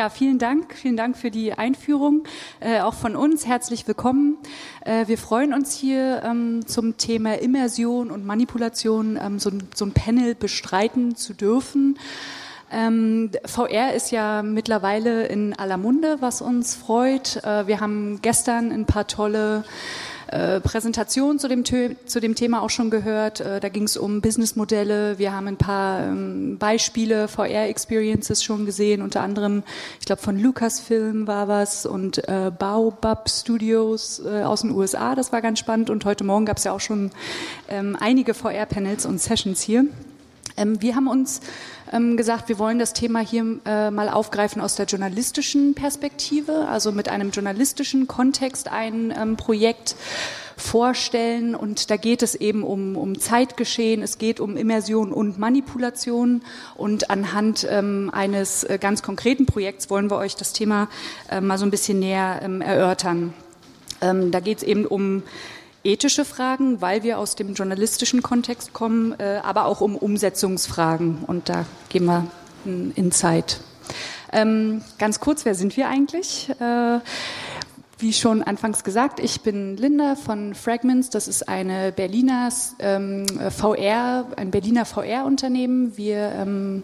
Ja, vielen Dank. Vielen Dank für die Einführung. Äh, auch von uns herzlich willkommen. Äh, wir freuen uns hier ähm, zum Thema Immersion und Manipulation ähm, so, so, ein Panel bestreiten zu dürfen. Ähm, VR ist ja mittlerweile in aller Munde, was uns freut. Äh, wir haben gestern ein paar tolle äh, Präsentation zu dem, zu dem Thema auch schon gehört. Äh, da ging es um Businessmodelle. Wir haben ein paar ähm, Beispiele, VR-Experiences schon gesehen, unter anderem, ich glaube, von Lucasfilm war was und äh, Baobab Studios äh, aus den USA. Das war ganz spannend. Und heute Morgen gab es ja auch schon ähm, einige VR-Panels und Sessions hier. Ähm, wir haben uns ähm, gesagt, wir wollen das Thema hier äh, mal aufgreifen aus der journalistischen Perspektive, also mit einem journalistischen Kontext ein ähm, Projekt vorstellen. Und da geht es eben um, um Zeitgeschehen, es geht um Immersion und Manipulation. Und anhand ähm, eines äh, ganz konkreten Projekts wollen wir euch das Thema äh, mal so ein bisschen näher ähm, erörtern. Ähm, da geht es eben um ethische Fragen, weil wir aus dem journalistischen Kontext kommen, äh, aber auch um Umsetzungsfragen. Und da gehen wir in Zeit. Ähm, ganz kurz, wer sind wir eigentlich? Äh, wie schon anfangs gesagt, ich bin Linda von Fragments. Das ist eine Berliner ähm, VR, ein Berliner VR-Unternehmen. Wir ähm,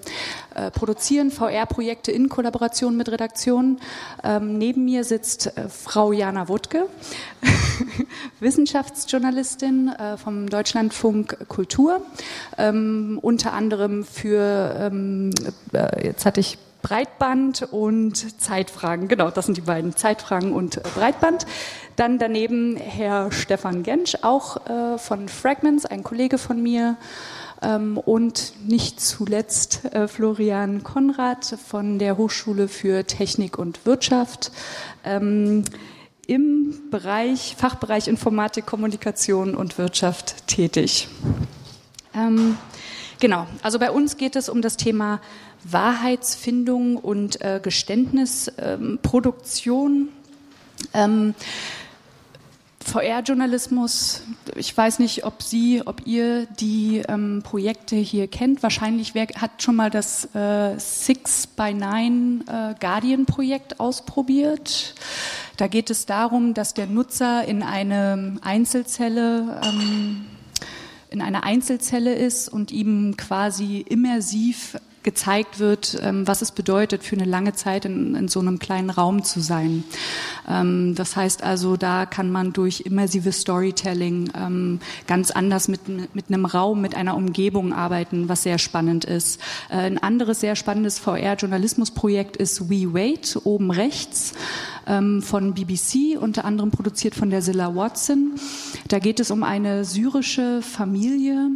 äh, produzieren VR-Projekte in Kollaboration mit Redaktionen. Ähm, neben mir sitzt äh, Frau Jana Wuttke, Wissenschaftsjournalistin äh, vom Deutschlandfunk Kultur, ähm, unter anderem für, ähm, äh, jetzt hatte ich Breitband und Zeitfragen. Genau, das sind die beiden, Zeitfragen und äh, Breitband. Dann daneben Herr Stefan Gensch, auch äh, von Fragments, ein Kollege von mir. Ähm, und nicht zuletzt äh, Florian Konrad von der Hochschule für Technik und Wirtschaft. Ähm, im Bereich, Fachbereich Informatik, Kommunikation und Wirtschaft tätig. Ähm, genau, also bei uns geht es um das Thema Wahrheitsfindung und äh, Geständnisproduktion. Ähm, VR-Journalismus, ich weiß nicht, ob Sie, ob ihr die ähm, Projekte hier kennt. Wahrscheinlich wer hat schon mal das äh, Six by Nine äh, Guardian-Projekt ausprobiert. Da geht es darum, dass der Nutzer in eine Einzelzelle ähm, in einer Einzelzelle ist und ihm quasi immersiv gezeigt wird, ähm, was es bedeutet, für eine lange Zeit in, in so einem kleinen Raum zu sein. Ähm, das heißt also, da kann man durch immersives Storytelling ähm, ganz anders mit, mit einem Raum, mit einer Umgebung arbeiten, was sehr spannend ist. Äh, ein anderes sehr spannendes VR-Journalismusprojekt ist We Wait, oben rechts von BBC, unter anderem produziert von der Zilla Watson. Da geht es um eine syrische Familie,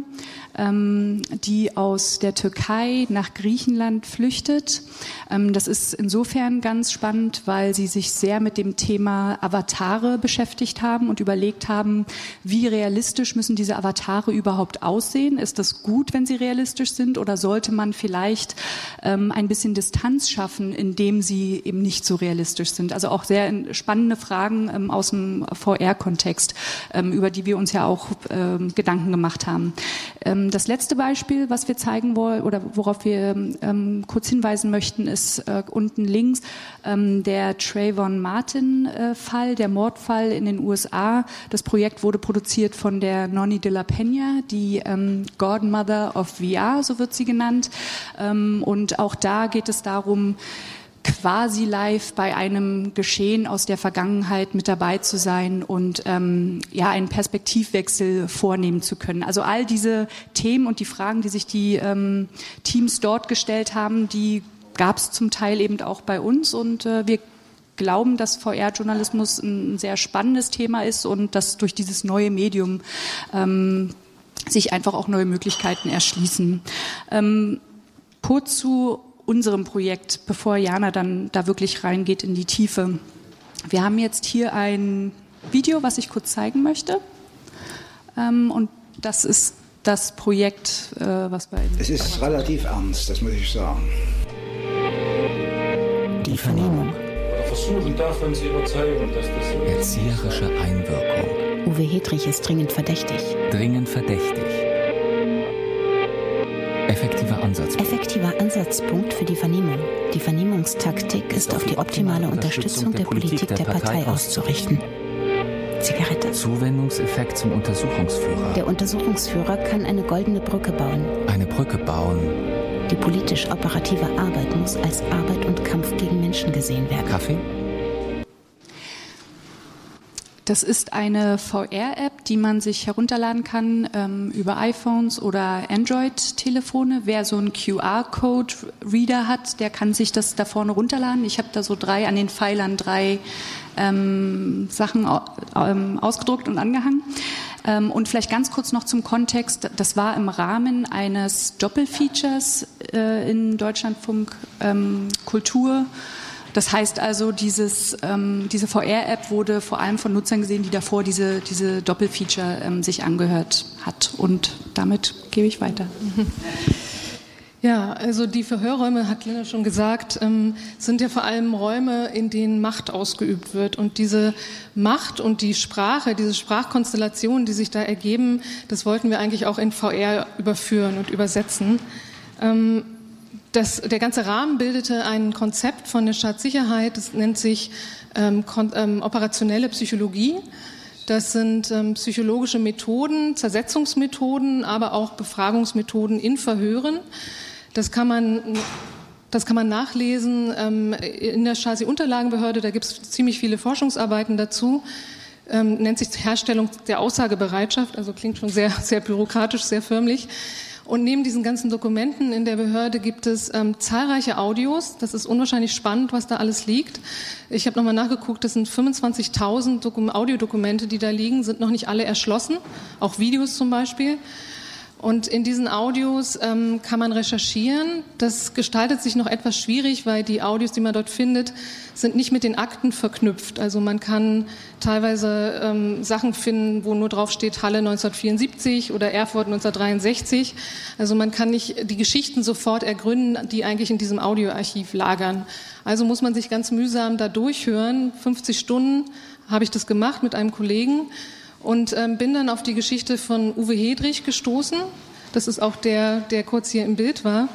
ähm, die aus der Türkei nach Griechenland flüchtet. Ähm, das ist insofern ganz spannend, weil sie sich sehr mit dem Thema Avatare beschäftigt haben und überlegt haben, wie realistisch müssen diese Avatare überhaupt aussehen? Ist das gut, wenn sie realistisch sind oder sollte man vielleicht ähm, ein bisschen Distanz schaffen, indem sie eben nicht so realistisch sind? Also auch sehr spannende Fragen ähm, aus dem VR-Kontext, ähm, über die wir uns ja auch ähm, Gedanken gemacht haben. Ähm, das letzte Beispiel, was wir zeigen wollen oder worauf wir ähm, kurz hinweisen möchten, ist äh, unten links ähm, der Trayvon Martin-Fall, äh, der Mordfall in den USA. Das Projekt wurde produziert von der Nonni de la Peña, die ähm, Godmother of VR, so wird sie genannt. Ähm, und auch da geht es darum, quasi live bei einem Geschehen aus der Vergangenheit mit dabei zu sein und ähm, ja einen Perspektivwechsel vornehmen zu können. Also all diese Themen und die Fragen, die sich die ähm, Teams dort gestellt haben, die gab es zum Teil eben auch bei uns und äh, wir glauben, dass VR-Journalismus ein sehr spannendes Thema ist und dass durch dieses neue Medium ähm, sich einfach auch neue Möglichkeiten erschließen. Ähm, kurz zu unserem Projekt, bevor Jana dann da wirklich reingeht in die Tiefe. Wir haben jetzt hier ein Video, was ich kurz zeigen möchte. Ähm, und das ist das Projekt, äh, was bei. Es ist relativ ernst, das muss ich sagen. Die Vernehmung. Versuchen davon zu überzeugen, dass das. Erzieherische Einwirkung. Uwe Hedrich ist dringend verdächtig. Dringend verdächtig. Effektiver Ansatzpunkt. Effektiver Ansatzpunkt für die Vernehmung. Die Vernehmungstaktik ist auf die optimale Unterstützung der Politik der Partei auszurichten. Zigarette. Zuwendungseffekt zum Untersuchungsführer. Der Untersuchungsführer kann eine goldene Brücke bauen. Eine Brücke bauen. Die politisch-operative Arbeit muss als Arbeit und Kampf gegen Menschen gesehen werden. Kaffee? Das ist eine VR-App, die man sich herunterladen kann ähm, über iPhones oder Android-Telefone. Wer so einen QR-Code-Reader hat, der kann sich das da vorne runterladen. Ich habe da so drei an den Pfeilern drei ähm, Sachen ähm, ausgedruckt und angehangen. Ähm, und vielleicht ganz kurz noch zum Kontext. Das war im Rahmen eines Doppelfeatures äh, in Deutschlandfunk ähm, Kultur. Das heißt also, dieses, ähm, diese VR-App wurde vor allem von Nutzern gesehen, die davor diese, diese Doppelfeature ähm, sich angehört hat. Und damit gebe ich weiter. Ja, also die Verhörräume, hat Lena schon gesagt, ähm, sind ja vor allem Räume, in denen Macht ausgeübt wird. Und diese Macht und die Sprache, diese Sprachkonstellationen, die sich da ergeben, das wollten wir eigentlich auch in VR überführen und übersetzen. Ähm, das, der ganze Rahmen bildete ein Konzept von der Staatssicherheit, das nennt sich ähm, ähm, operationelle Psychologie. Das sind ähm, psychologische Methoden, Zersetzungsmethoden, aber auch Befragungsmethoden in Verhören. Das kann man das kann man nachlesen ähm, in der Stasi-Unterlagenbehörde. Da gibt es ziemlich viele Forschungsarbeiten dazu. Ähm, nennt sich Herstellung der Aussagebereitschaft. Also klingt schon sehr, sehr bürokratisch, sehr förmlich. Und neben diesen ganzen Dokumenten in der Behörde gibt es ähm, zahlreiche Audios. Das ist unwahrscheinlich spannend, was da alles liegt. Ich habe nochmal nachgeguckt, das sind 25.000 Audiodokumente, die da liegen, sind noch nicht alle erschlossen, auch Videos zum Beispiel. Und in diesen Audios ähm, kann man recherchieren. Das gestaltet sich noch etwas schwierig, weil die Audios, die man dort findet, sind nicht mit den Akten verknüpft. Also man kann teilweise ähm, Sachen finden, wo nur drauf steht Halle 1974 oder Erfurt 1963. Also man kann nicht die Geschichten sofort ergründen, die eigentlich in diesem Audioarchiv lagern. Also muss man sich ganz mühsam da durchhören. 50 Stunden habe ich das gemacht mit einem Kollegen und ähm, bin dann auf die Geschichte von Uwe Hedrich gestoßen. Das ist auch der, der kurz hier im Bild war.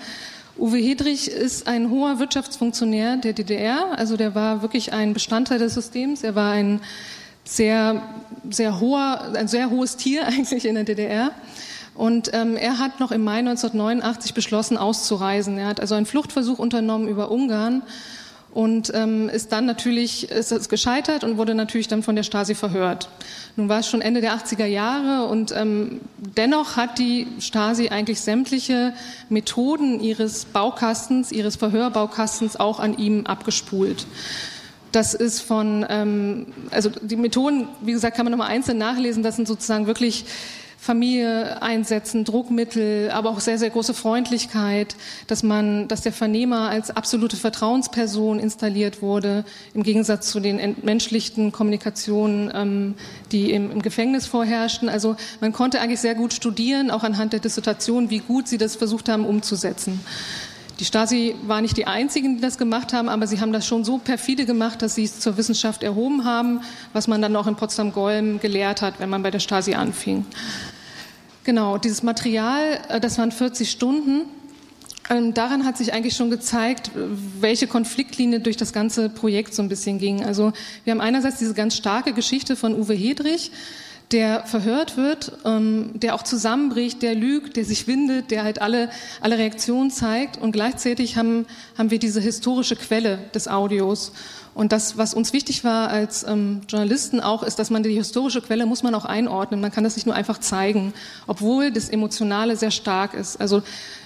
Uwe Hedrich ist ein hoher Wirtschaftsfunktionär der DDR, also der war wirklich ein Bestandteil des Systems. Er war ein sehr, sehr hoher, ein sehr hohes Tier eigentlich in der DDR. Und ähm, er hat noch im Mai 1989 beschlossen, auszureisen. Er hat also einen Fluchtversuch unternommen über Ungarn und ähm, ist dann natürlich ist es gescheitert und wurde natürlich dann von der Stasi verhört. Nun war es schon Ende der 80er Jahre und ähm, dennoch hat die Stasi eigentlich sämtliche Methoden ihres Baukastens, ihres Verhörbaukastens auch an ihm abgespult. Das ist von, ähm, also die Methoden, wie gesagt, kann man nochmal einzeln nachlesen. Das sind sozusagen wirklich Familie einsetzen, Druckmittel, aber auch sehr, sehr große Freundlichkeit, dass man, dass der Vernehmer als absolute Vertrauensperson installiert wurde, im Gegensatz zu den entmenschlichten Kommunikationen, ähm, die im, im Gefängnis vorherrschten. Also man konnte eigentlich sehr gut studieren, auch anhand der Dissertation, wie gut sie das versucht haben umzusetzen. Die Stasi war nicht die einzigen, die das gemacht haben, aber sie haben das schon so perfide gemacht, dass sie es zur Wissenschaft erhoben haben, was man dann auch in Potsdam-Golm gelehrt hat, wenn man bei der Stasi anfing. Genau, dieses Material, äh, das waren 40 Stunden. Ähm, daran hat sich eigentlich schon gezeigt, welche Konfliktlinie durch das ganze Projekt so ein bisschen ging. Also wir haben einerseits diese ganz starke Geschichte von Uwe Hedrich, der verhört wird, ähm, der auch zusammenbricht, der lügt, der sich windet, der halt alle, alle Reaktionen zeigt. Und gleichzeitig haben, haben wir diese historische Quelle des Audios. Und das, was uns wichtig war als ähm, Journalisten auch, ist, dass man die historische Quelle muss man auch einordnen. Man kann das nicht nur einfach zeigen, obwohl das Emotionale sehr stark ist. Also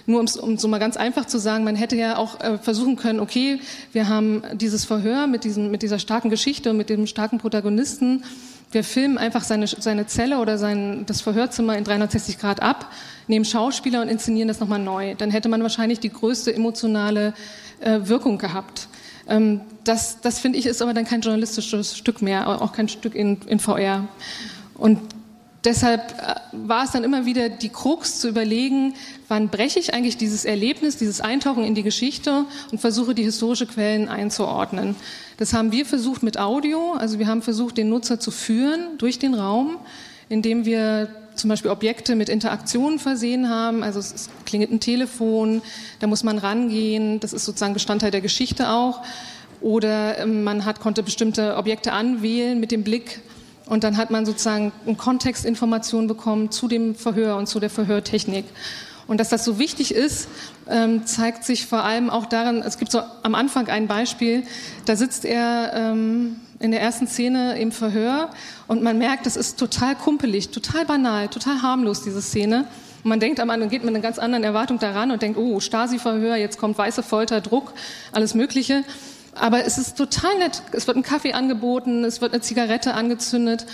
nur um so mal ganz einfach zu sagen, man hätte ja auch äh, versuchen können, okay, wir haben dieses Verhör mit, diesem, mit dieser starken Geschichte und mit dem starken Protagonisten. Wir filmen einfach seine, seine Zelle oder sein, das Verhörzimmer in 360 Grad ab, nehmen Schauspieler und inszenieren das nochmal neu. Dann hätte man wahrscheinlich die größte emotionale äh, Wirkung gehabt. Ähm, das, das finde ich ist aber dann kein journalistisches Stück mehr, auch kein Stück in, in VR. Und deshalb äh, war es dann immer wieder die Krux zu überlegen, wann breche ich eigentlich dieses Erlebnis, dieses Eintauchen in die Geschichte und versuche die historische Quellen einzuordnen. Das haben wir versucht mit Audio, also wir haben versucht, den Nutzer zu führen durch den Raum, indem wir zum Beispiel Objekte mit Interaktionen versehen haben. Also es klingelt ein Telefon, da muss man rangehen. Das ist sozusagen Bestandteil der Geschichte auch. Oder ähm, man hat, konnte bestimmte Objekte anwählen mit dem Blick und dann hat man sozusagen eine Kontextinformation bekommen zu dem Verhör und zu der Verhörtechnik. Und dass das so wichtig ist, ähm, zeigt sich vor allem auch daran, es gibt so am Anfang ein Beispiel, da sitzt er ähm, in der ersten Szene im Verhör und man merkt, das ist total kumpelig, total banal, total harmlos, diese Szene. Und man denkt am Anfang, geht mit einer ganz anderen Erwartung daran und denkt, oh, Stasi-Verhör, jetzt kommt weiße Folter, Druck, alles Mögliche. Aber es ist total nett. Es wird ein Kaffee angeboten, es wird eine Zigarette angezündet.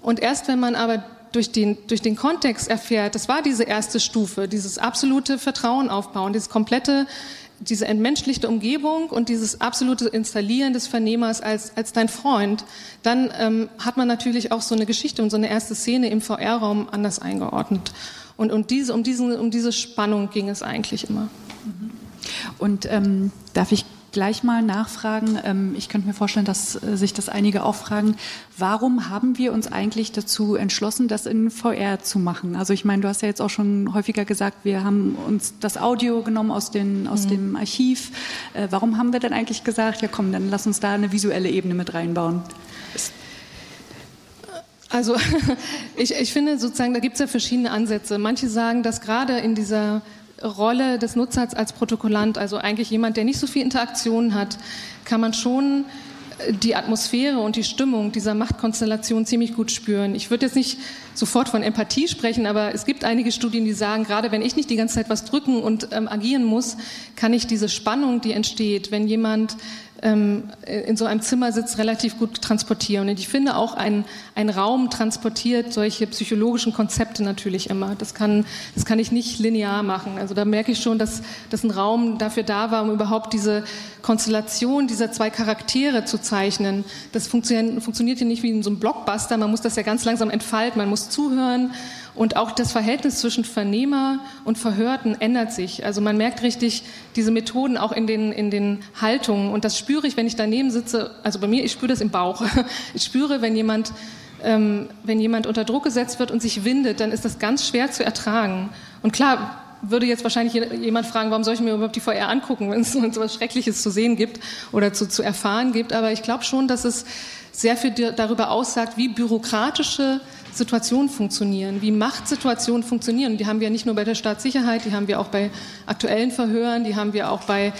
Und erst wenn man aber durch den, durch den Kontext erfährt, das war diese erste Stufe, dieses absolute Vertrauen aufbauen, dieses komplette, diese entmenschlichte Umgebung und dieses absolute Installieren des Vernehmers als, als dein Freund, dann ähm, hat man natürlich auch so eine Geschichte und so eine erste Szene im VR-Raum anders eingeordnet. Und, und diese, um, diesen, um diese Spannung ging es eigentlich immer. Und ähm, darf ich gleich mal nachfragen. Ähm, ich könnte mir vorstellen, dass äh, sich das einige auch fragen. Warum haben wir uns eigentlich dazu entschlossen, das in VR zu machen? Also ich meine, du hast ja jetzt auch schon häufiger gesagt, wir haben uns das Audio genommen aus, den, aus mhm. dem Archiv. Äh, warum haben wir denn eigentlich gesagt, ja komm, dann lass uns da eine visuelle Ebene mit reinbauen? Also ich, ich finde sozusagen, da gibt es ja verschiedene Ansätze. Manche sagen, dass gerade in dieser Rolle des Nutzers als Protokollant, also eigentlich jemand, der nicht so viel Interaktion hat, kann man schon äh, die Atmosphäre und die Stimmung dieser Machtkonstellation ziemlich gut spüren. Ich würde jetzt nicht sofort von Empathie sprechen, aber es gibt einige Studien, die sagen, gerade wenn ich nicht die ganze Zeit was drücken und ähm, agieren muss, kann ich diese Spannung, die entsteht, wenn jemand in so einem Zimmer sitzt, relativ gut transportieren. Und ich finde auch, ein, ein Raum transportiert solche psychologischen Konzepte natürlich immer. Das kann, das kann ich nicht linear machen. Also da merke ich schon, dass, dass ein Raum dafür da war, um überhaupt diese Konstellation dieser zwei Charaktere zu zeichnen. Das funktioniert, funktioniert ja nicht wie in so einem Blockbuster. Man muss das ja ganz langsam entfalten. Man muss zuhören und auch das Verhältnis zwischen Vernehmer und Verhörten ändert sich. Also man merkt richtig diese Methoden auch in den, in den Haltungen. Und das spüre ich, wenn ich daneben sitze. Also bei mir, ich spüre das im Bauch. Ich spüre, wenn jemand, ähm, wenn jemand unter Druck gesetzt wird und sich windet, dann ist das ganz schwer zu ertragen. Und klar, würde jetzt wahrscheinlich jemand fragen, warum soll ich mir überhaupt die VR angucken, wenn es so etwas Schreckliches zu sehen gibt oder zu, zu erfahren gibt. Aber ich glaube schon, dass es sehr viel darüber aussagt, wie bürokratische Situationen funktionieren, wie Machtsituationen funktionieren. Die haben wir nicht nur bei der Staatssicherheit, die haben wir auch bei aktuellen Verhören, die haben wir auch bei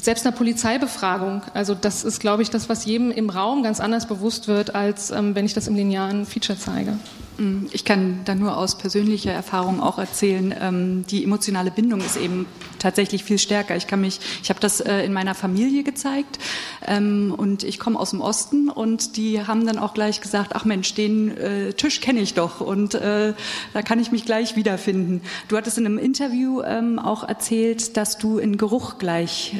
selbst einer Polizeibefragung. Also das ist, glaube ich, das, was jedem im Raum ganz anders bewusst wird, als ähm, wenn ich das im linearen Feature zeige. Mm, ich kann da nur aus persönlicher Erfahrung auch erzählen, ähm, die emotionale Bindung ist eben tatsächlich viel stärker. Ich kann mich, ich habe das äh, in meiner Familie gezeigt ähm, und ich komme aus dem Osten und die haben dann auch gleich gesagt, ach Mensch, den äh, Tisch kenne ich doch und äh, da kann ich mich gleich wiederfinden. Du hattest in einem Interview ähm, auch erzählt, dass du in Geruch gleich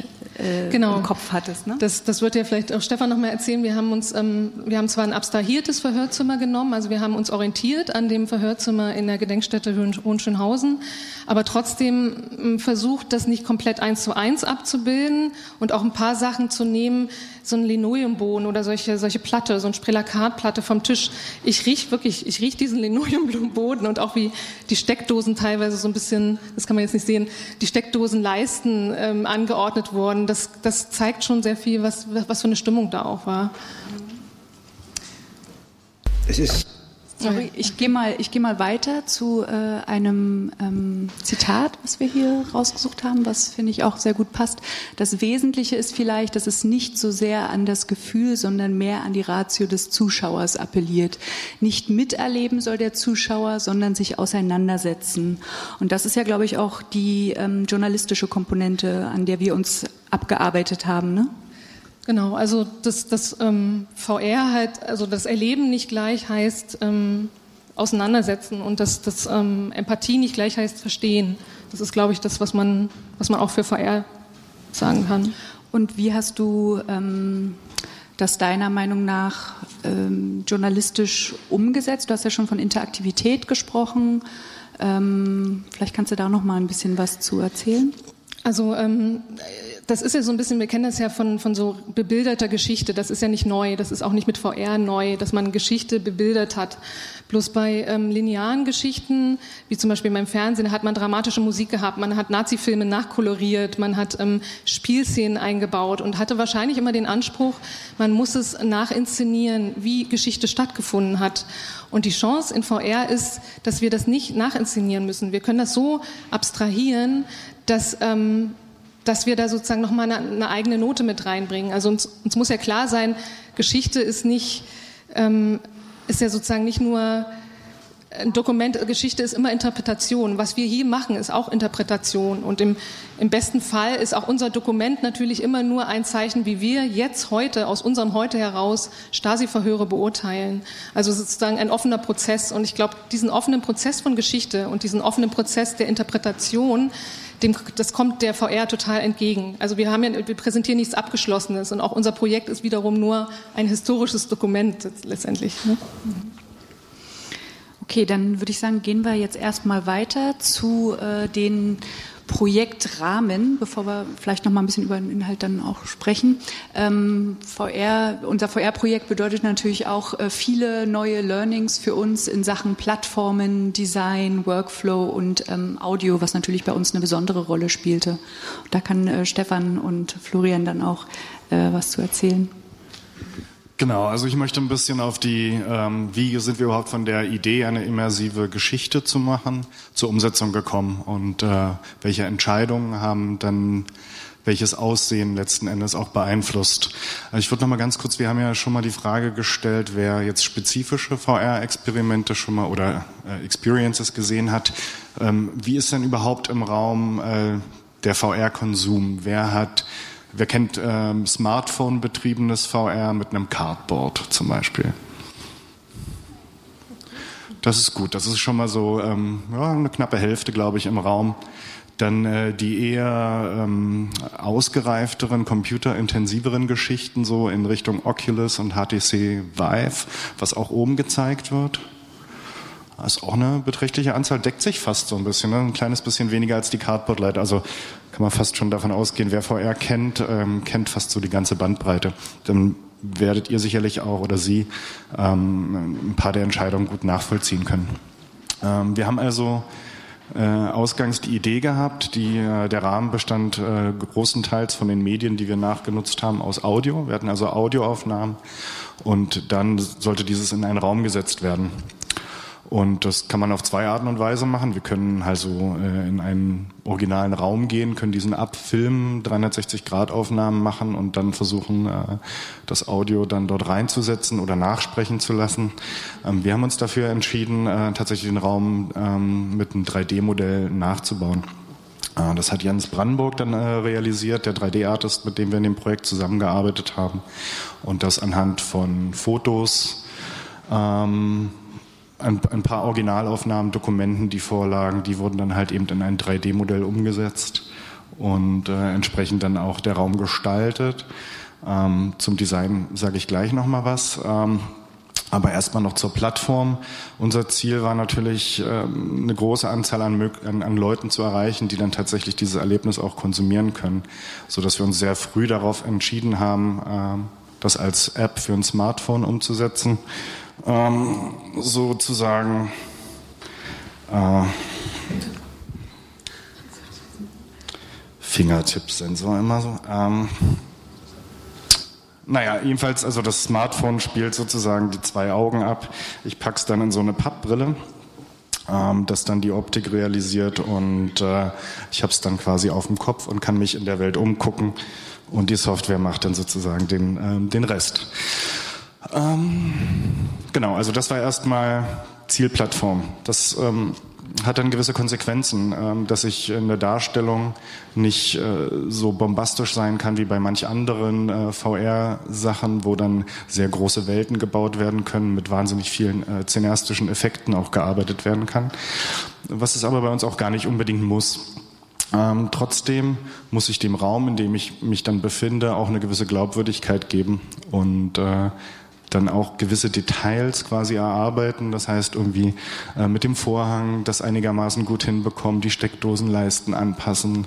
genau. im Kopf hattest. Ne? Das, das wird ja vielleicht auch Stefan noch mal erzählen. Wir haben uns, wir haben zwar ein abstrahiertes Verhörzimmer genommen, also wir haben uns orientiert an dem Verhörzimmer in der Gedenkstätte Hohenschönhausen, aber trotzdem ähm, versucht, das nicht komplett eins zu eins abzubilden und auch ein paar Sachen zu nehmen, so ein Linoleumboden oder solche, solche Platte, so ein Sprelakatplatte vom Tisch. Ich riech wirklich, ich riech diesen Linoleumboden und auch wie die Steckdosen teilweise so ein bisschen, das kann man jetzt nicht sehen, die Steckdosenleisten ähm, angeordnet wurden. Das, das zeigt schon sehr viel, was, was für eine Stimmung da auch war. Es ist Sorry, ich gehe mal, ich gehe mal weiter zu äh, einem ähm, Zitat, was wir hier rausgesucht haben, was finde ich auch sehr gut passt. Das Wesentliche ist vielleicht, dass es nicht so sehr an das Gefühl, sondern mehr an die Ratio des Zuschauers appelliert. Nicht miterleben soll der Zuschauer, sondern sich auseinandersetzen. Und das ist ja, glaube ich, auch die ähm, journalistische Komponente, an der wir uns abgearbeitet haben. Ne? Genau, also das, das ähm, VR halt, also das Erleben nicht gleich heißt ähm, auseinandersetzen und das, das ähm, Empathie nicht gleich heißt verstehen. Das ist, glaube ich, das, was man, was man auch für VR sagen kann. Und wie hast du ähm, das deiner Meinung nach ähm, journalistisch umgesetzt? Du hast ja schon von Interaktivität gesprochen. Ähm, vielleicht kannst du da noch mal ein bisschen was zu erzählen. Also das ist ja so ein bisschen, wir kennen das ja von, von so bebilderter Geschichte, das ist ja nicht neu, das ist auch nicht mit VR neu, dass man Geschichte bebildert hat. Bloß bei ähm, linearen Geschichten, wie zum Beispiel beim Fernsehen, hat man dramatische Musik gehabt, man hat Nazi-Filme nachkoloriert, man hat ähm, Spielszenen eingebaut und hatte wahrscheinlich immer den Anspruch, man muss es nachinszenieren, wie Geschichte stattgefunden hat. Und die Chance in VR ist, dass wir das nicht nachinszenieren müssen. Wir können das so abstrahieren, dass ähm, dass wir da sozusagen nochmal eine, eine eigene Note mit reinbringen. Also uns, uns muss ja klar sein, Geschichte ist nicht, ähm, ist ja sozusagen nicht nur ein Dokument, Geschichte ist immer Interpretation. Was wir hier machen, ist auch Interpretation. Und im, im besten Fall ist auch unser Dokument natürlich immer nur ein Zeichen, wie wir jetzt heute, aus unserem Heute heraus, Stasi-Verhöre beurteilen. Also sozusagen ein offener Prozess. Und ich glaube, diesen offenen Prozess von Geschichte und diesen offenen Prozess der Interpretation, dem, das kommt der VR total entgegen. Also wir haben ja, wir präsentieren nichts Abgeschlossenes und auch unser Projekt ist wiederum nur ein historisches Dokument letztendlich. Ne? Okay, dann würde ich sagen, gehen wir jetzt erstmal weiter zu äh, den Projektrahmen, bevor wir vielleicht noch mal ein bisschen über den Inhalt dann auch sprechen. Ähm, VR, unser VR-Projekt bedeutet natürlich auch äh, viele neue Learnings für uns in Sachen Plattformen, Design, Workflow und ähm, Audio, was natürlich bei uns eine besondere Rolle spielte. Da kann äh, Stefan und Florian dann auch äh, was zu erzählen. Genau, also ich möchte ein bisschen auf die, ähm, wie sind wir überhaupt von der Idee, eine immersive Geschichte zu machen, zur Umsetzung gekommen und äh, welche Entscheidungen haben dann welches Aussehen letzten Endes auch beeinflusst. Also ich würde noch mal ganz kurz, wir haben ja schon mal die Frage gestellt, wer jetzt spezifische VR-Experimente schon mal oder äh, Experiences gesehen hat. Ähm, wie ist denn überhaupt im Raum äh, der VR-Konsum? Wer hat Wer kennt ähm, Smartphone-betriebenes VR mit einem Cardboard zum Beispiel? Das ist gut. Das ist schon mal so ähm, ja, eine knappe Hälfte, glaube ich, im Raum. Dann äh, die eher ähm, ausgereifteren, computerintensiveren Geschichten so in Richtung Oculus und HTC Vive, was auch oben gezeigt wird. Das ist auch eine beträchtliche Anzahl, deckt sich fast so ein bisschen, ne? ein kleines bisschen weniger als die Cardboard Light. Also kann man fast schon davon ausgehen, wer VR kennt, ähm, kennt fast so die ganze Bandbreite. Dann werdet ihr sicherlich auch oder Sie ähm, ein paar der Entscheidungen gut nachvollziehen können. Ähm, wir haben also äh, ausgangs die Idee gehabt, die, äh, der Rahmen bestand äh, großenteils von den Medien, die wir nachgenutzt haben, aus Audio. Wir hatten also Audioaufnahmen und dann sollte dieses in einen Raum gesetzt werden. Und das kann man auf zwei Arten und Weise machen. Wir können also äh, in einen originalen Raum gehen, können diesen abfilmen, 360-Grad-Aufnahmen machen und dann versuchen, äh, das Audio dann dort reinzusetzen oder nachsprechen zu lassen. Ähm, wir haben uns dafür entschieden, äh, tatsächlich den Raum ähm, mit einem 3D-Modell nachzubauen. Äh, das hat Jens Brandenburg dann äh, realisiert, der 3D-Artist, mit dem wir in dem Projekt zusammengearbeitet haben. Und das anhand von Fotos, ähm, ein, ein, paar Originalaufnahmen, Dokumenten, die vorlagen, die wurden dann halt eben in ein 3D-Modell umgesetzt und äh, entsprechend dann auch der Raum gestaltet. Ähm, zum Design sage ich gleich nochmal was. Ähm, aber erstmal noch zur Plattform. Unser Ziel war natürlich, ähm, eine große Anzahl an, an, an, Leuten zu erreichen, die dann tatsächlich dieses Erlebnis auch konsumieren können, so dass wir uns sehr früh darauf entschieden haben, ähm, das als App für ein Smartphone umzusetzen ähm, sozusagen äh, Fingertippsensor immer so. Ähm, naja, jedenfalls, also das Smartphone spielt sozusagen die zwei Augen ab. Ich pack's dann in so eine Pappbrille, ähm, das dann die Optik realisiert und äh, ich habe es dann quasi auf dem Kopf und kann mich in der Welt umgucken und die Software macht dann sozusagen den, ähm, den Rest. Ähm, genau, also das war erstmal Zielplattform. Das ähm, hat dann gewisse Konsequenzen, ähm, dass ich in der Darstellung nicht äh, so bombastisch sein kann wie bei manch anderen äh, VR-Sachen, wo dann sehr große Welten gebaut werden können, mit wahnsinnig vielen äh, cineastischen Effekten auch gearbeitet werden kann. Was es aber bei uns auch gar nicht unbedingt muss. Ähm, trotzdem muss ich dem Raum, in dem ich mich dann befinde, auch eine gewisse Glaubwürdigkeit geben und äh, dann auch gewisse Details quasi erarbeiten. Das heißt irgendwie äh, mit dem Vorhang das einigermaßen gut hinbekommen, die Steckdosenleisten anpassen,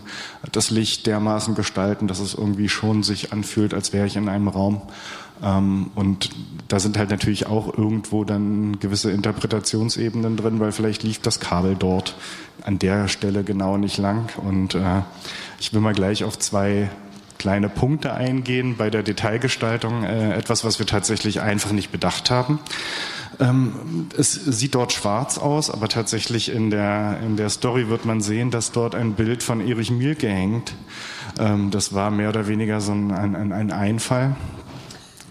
das Licht dermaßen gestalten, dass es irgendwie schon sich anfühlt, als wäre ich in einem Raum. Ähm, und da sind halt natürlich auch irgendwo dann gewisse Interpretationsebenen drin, weil vielleicht lief das Kabel dort an der Stelle genau nicht lang. Und äh, ich will mal gleich auf zwei kleine Punkte eingehen bei der Detailgestaltung, äh, etwas, was wir tatsächlich einfach nicht bedacht haben. Ähm, es sieht dort schwarz aus, aber tatsächlich in der, in der Story wird man sehen, dass dort ein Bild von Erich Mielke hängt. Ähm, das war mehr oder weniger so ein, ein, ein Einfall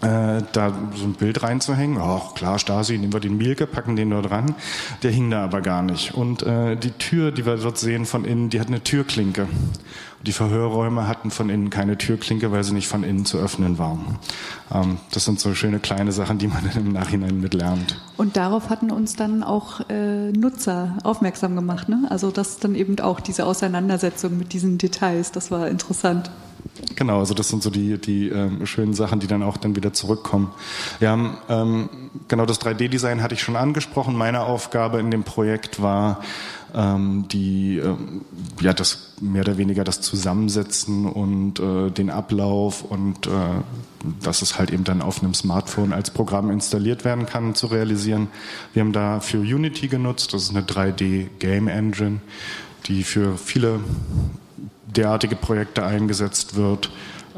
äh, da so ein Bild reinzuhängen. Ach klar, Stasi, nehmen wir den Mielke, packen den dort ran. Der hing da aber gar nicht. Und äh, die Tür, die wir dort sehen von innen, die hat eine Türklinke. Die Verhörräume hatten von innen keine Türklinke, weil sie nicht von innen zu öffnen waren. Ähm, das sind so schöne kleine Sachen, die man im Nachhinein mitlernt. Und darauf hatten uns dann auch äh, Nutzer aufmerksam gemacht. Ne? Also das dann eben auch diese Auseinandersetzung mit diesen Details, das war interessant. Genau, also das sind so die, die ähm, schönen Sachen, die dann auch dann wieder zurückkommen. Ja, ähm, genau das 3D-Design hatte ich schon angesprochen. Meine Aufgabe in dem Projekt war, ähm, die, ähm, ja, das mehr oder weniger das Zusammensetzen und äh, den Ablauf und äh, dass es halt eben dann auf einem Smartphone als Programm installiert werden kann, zu realisieren. Wir haben da für Unity genutzt, das ist eine 3D-Game Engine, die für viele derartige Projekte eingesetzt wird.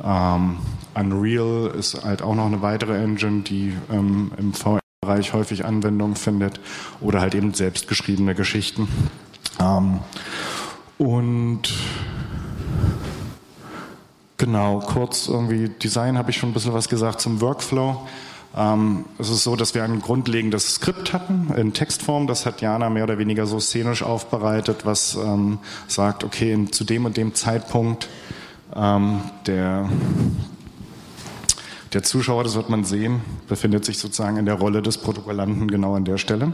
Ähm, Unreal ist halt auch noch eine weitere Engine, die ähm, im VR-Bereich häufig Anwendung findet oder halt eben selbstgeschriebene Geschichten. Ähm, und genau, kurz irgendwie Design habe ich schon ein bisschen was gesagt zum Workflow. Ähm, es ist so, dass wir ein grundlegendes Skript hatten in Textform. Das hat Jana mehr oder weniger so szenisch aufbereitet, was ähm, sagt, okay, zu dem und dem Zeitpunkt ähm, der, der Zuschauer, das wird man sehen, befindet sich sozusagen in der Rolle des Protokollanten genau an der Stelle.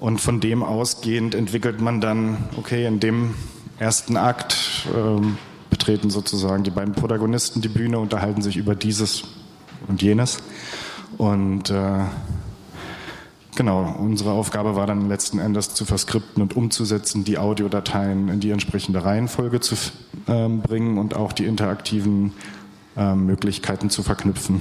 Und von dem ausgehend entwickelt man dann, okay, in dem ersten Akt ähm, betreten sozusagen die beiden Protagonisten die Bühne, unterhalten sich über dieses und jenes. Und äh, genau, unsere Aufgabe war dann letzten Endes zu verskripten und umzusetzen, die Audiodateien in die entsprechende Reihenfolge zu äh, bringen und auch die interaktiven äh, Möglichkeiten zu verknüpfen.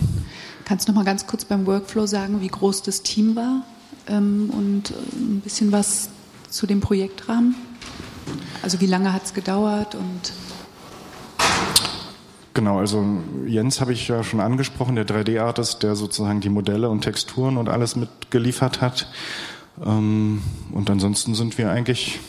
Kannst du noch mal ganz kurz beim Workflow sagen, wie groß das Team war ähm, und äh, ein bisschen was zu dem Projektrahmen? Also wie lange hat es gedauert und Genau, also Jens habe ich ja schon angesprochen, der 3D-Artist, der sozusagen die Modelle und Texturen und alles mitgeliefert hat. Ähm, und ansonsten sind wir eigentlich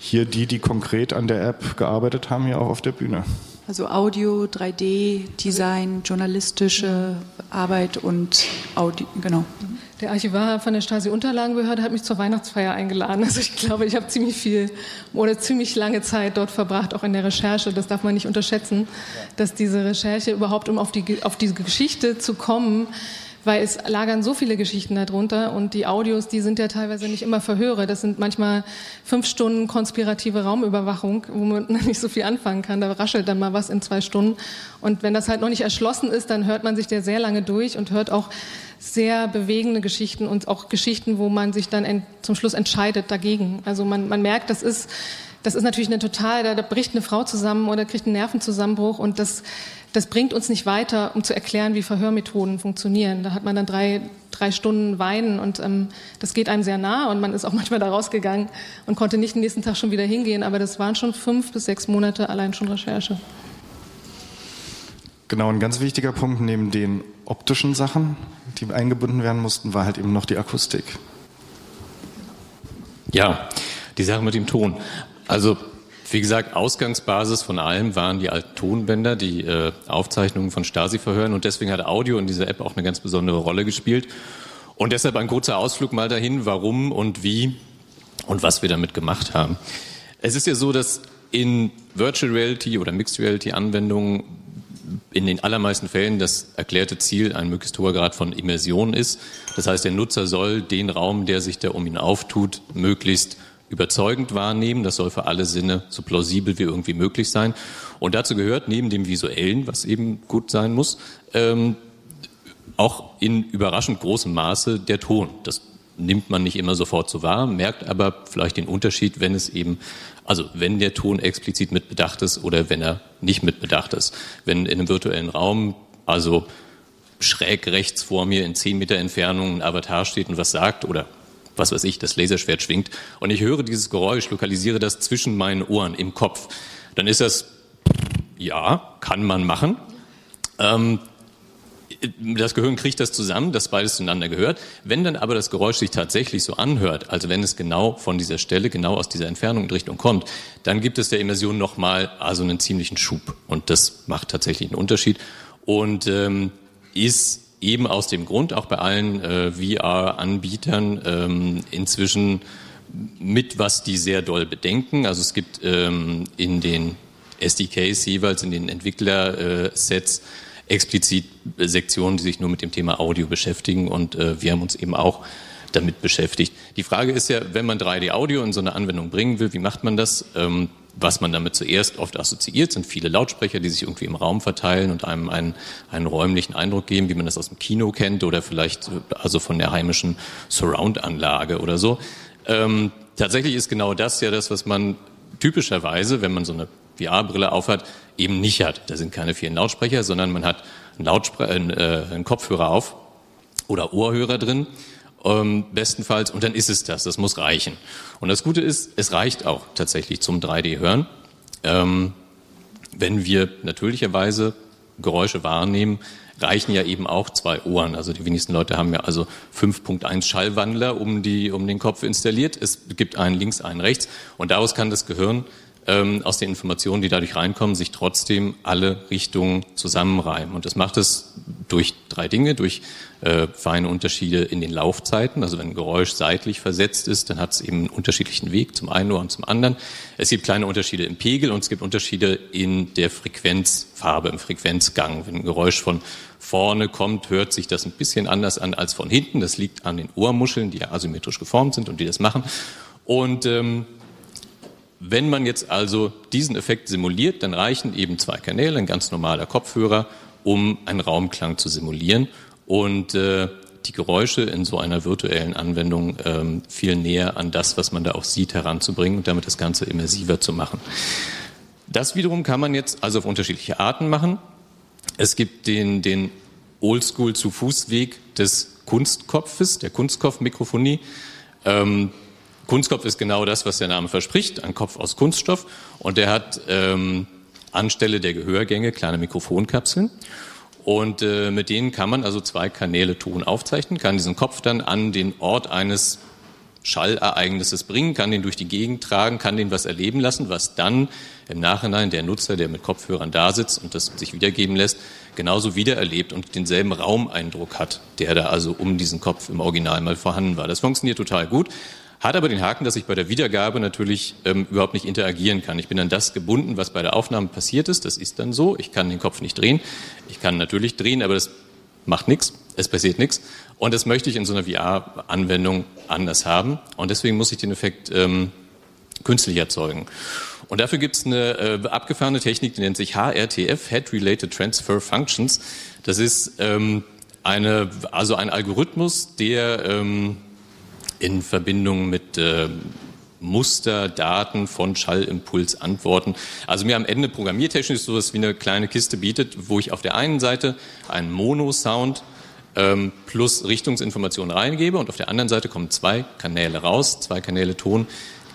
hier die, die konkret an der App gearbeitet haben, hier auch auf der Bühne. Also Audio, 3D, Design, journalistische Arbeit und Audio, genau. Der Archivar von der Stasi-Unterlagenbehörde hat mich zur Weihnachtsfeier eingeladen. Also ich glaube, ich habe ziemlich viel oder ziemlich lange Zeit dort verbracht, auch in der Recherche. Das darf man nicht unterschätzen, dass diese Recherche überhaupt, um auf, die, auf diese Geschichte zu kommen, weil es lagern so viele Geschichten darunter und die Audios, die sind ja teilweise nicht immer Verhöre. Das sind manchmal fünf Stunden konspirative Raumüberwachung, wo man nicht so viel anfangen kann. Da raschelt dann mal was in zwei Stunden. Und wenn das halt noch nicht erschlossen ist, dann hört man sich der sehr lange durch und hört auch sehr bewegende Geschichten und auch Geschichten, wo man sich dann zum Schluss entscheidet dagegen. Also man, man merkt, das ist, das ist natürlich eine total, da, da bricht eine Frau zusammen oder kriegt einen Nervenzusammenbruch und das, das bringt uns nicht weiter, um zu erklären, wie Verhörmethoden funktionieren. Da hat man dann drei, drei Stunden Weinen und ähm, das geht einem sehr nah und man ist auch manchmal da rausgegangen und konnte nicht den nächsten Tag schon wieder hingehen, aber das waren schon fünf bis sechs Monate allein schon Recherche. Genau, ein ganz wichtiger Punkt neben den optischen Sachen, die eingebunden werden mussten, war halt eben noch die Akustik. Ja, die Sache mit dem Ton. Also wie gesagt, Ausgangsbasis von allem waren die alten Tonbänder, die äh, Aufzeichnungen von Stasi-Verhören und deswegen hat Audio in dieser App auch eine ganz besondere Rolle gespielt. Und deshalb ein kurzer Ausflug mal dahin, warum und wie und was wir damit gemacht haben. Es ist ja so, dass in Virtual Reality oder Mixed Reality Anwendungen in den allermeisten Fällen das erklärte Ziel ein möglichst hoher Grad von Immersion ist. Das heißt, der Nutzer soll den Raum, der sich da um ihn auftut, möglichst überzeugend wahrnehmen. Das soll für alle Sinne so plausibel wie irgendwie möglich sein. Und dazu gehört neben dem Visuellen, was eben gut sein muss, ähm, auch in überraschend großem Maße der Ton. Das nimmt man nicht immer sofort so wahr, merkt aber vielleicht den Unterschied, wenn es eben also wenn der Ton explizit mitbedacht ist oder wenn er nicht mitbedacht ist. Wenn in einem virtuellen Raum also schräg rechts vor mir in zehn Meter Entfernung ein Avatar steht und was sagt oder was weiß ich, das Laserschwert schwingt und ich höre dieses Geräusch, lokalisiere das zwischen meinen Ohren im Kopf, dann ist das, ja, kann man machen. Ähm, das Gehirn kriegt das zusammen, dass beides zueinander gehört. Wenn dann aber das Geräusch sich tatsächlich so anhört, also wenn es genau von dieser Stelle, genau aus dieser Entfernung und Richtung kommt, dann gibt es der Immersion nochmal also einen ziemlichen Schub. Und das macht tatsächlich einen Unterschied und ähm, ist eben aus dem Grund auch bei allen äh, VR-Anbietern ähm, inzwischen mit, was die sehr doll bedenken. Also es gibt ähm, in den SDKs jeweils, in den Entwicklersets, explizit Sektionen, die sich nur mit dem Thema Audio beschäftigen und äh, wir haben uns eben auch damit beschäftigt. Die Frage ist ja, wenn man 3D-Audio in so eine Anwendung bringen will, wie macht man das? Ähm, was man damit zuerst oft assoziiert, sind viele Lautsprecher, die sich irgendwie im Raum verteilen und einem einen, einen räumlichen Eindruck geben, wie man das aus dem Kino kennt oder vielleicht äh, also von der heimischen Surround-Anlage oder so. Ähm, tatsächlich ist genau das ja das, was man typischerweise, wenn man so eine VR-Brille aufhat, eben nicht hat. Da sind keine vielen Lautsprecher, sondern man hat einen, Lautspre einen, äh, einen Kopfhörer auf oder Ohrhörer drin, ähm, bestenfalls, und dann ist es das. Das muss reichen. Und das Gute ist, es reicht auch tatsächlich zum 3D-Hören. Ähm, wenn wir natürlicherweise Geräusche wahrnehmen, reichen ja eben auch zwei Ohren. Also die wenigsten Leute haben ja also 5.1 Schallwandler um, die, um den Kopf installiert. Es gibt einen links, einen rechts und daraus kann das Gehirn ähm, aus den Informationen, die dadurch reinkommen, sich trotzdem alle Richtungen zusammenreimen. Und das macht es durch drei Dinge, durch äh, feine Unterschiede in den Laufzeiten. Also wenn ein Geräusch seitlich versetzt ist, dann hat es eben einen unterschiedlichen Weg zum einen Ohr und zum anderen. Es gibt kleine Unterschiede im Pegel und es gibt Unterschiede in der Frequenzfarbe, im Frequenzgang. Wenn ein Geräusch von vorne kommt, hört sich das ein bisschen anders an als von hinten. Das liegt an den Ohrmuscheln, die ja asymmetrisch geformt sind und die das machen. Und ähm, wenn man jetzt also diesen Effekt simuliert, dann reichen eben zwei Kanäle, ein ganz normaler Kopfhörer, um einen Raumklang zu simulieren und äh, die Geräusche in so einer virtuellen Anwendung ähm, viel näher an das, was man da auch sieht, heranzubringen und damit das Ganze immersiver zu machen. Das wiederum kann man jetzt also auf unterschiedliche Arten machen. Es gibt den, den Oldschool zu Fußweg des Kunstkopfes, der Kunstkopfmikrofonie. Ähm, Kunstkopf ist genau das, was der Name verspricht, ein Kopf aus Kunststoff und der hat ähm, anstelle der Gehörgänge kleine Mikrofonkapseln und äh, mit denen kann man also zwei Kanäle Ton aufzeichnen, kann diesen Kopf dann an den Ort eines Schallereignisses bringen, kann den durch die Gegend tragen, kann den was erleben lassen, was dann im Nachhinein der Nutzer, der mit Kopfhörern da sitzt und das sich wiedergeben lässt, genauso wiedererlebt und denselben Raumeindruck hat, der da also um diesen Kopf im Original mal vorhanden war. Das funktioniert total gut. Hat aber den Haken, dass ich bei der Wiedergabe natürlich ähm, überhaupt nicht interagieren kann. Ich bin an das gebunden, was bei der Aufnahme passiert ist. Das ist dann so. Ich kann den Kopf nicht drehen. Ich kann natürlich drehen, aber das macht nichts. Es passiert nichts. Und das möchte ich in so einer VR-Anwendung anders haben. Und deswegen muss ich den Effekt ähm, künstlich erzeugen. Und dafür gibt es eine äh, abgefahrene Technik, die nennt sich HRTF, Head Related Transfer Functions. Das ist ähm, eine, also ein Algorithmus, der ähm, in Verbindung mit äh, Musterdaten von Schallimpulsantworten. Also mir am Ende programmiertechnisch sowas wie eine kleine Kiste bietet, wo ich auf der einen Seite einen Mono-Sound ähm, plus Richtungsinformationen reingebe und auf der anderen Seite kommen zwei Kanäle raus, zwei Kanäle Ton,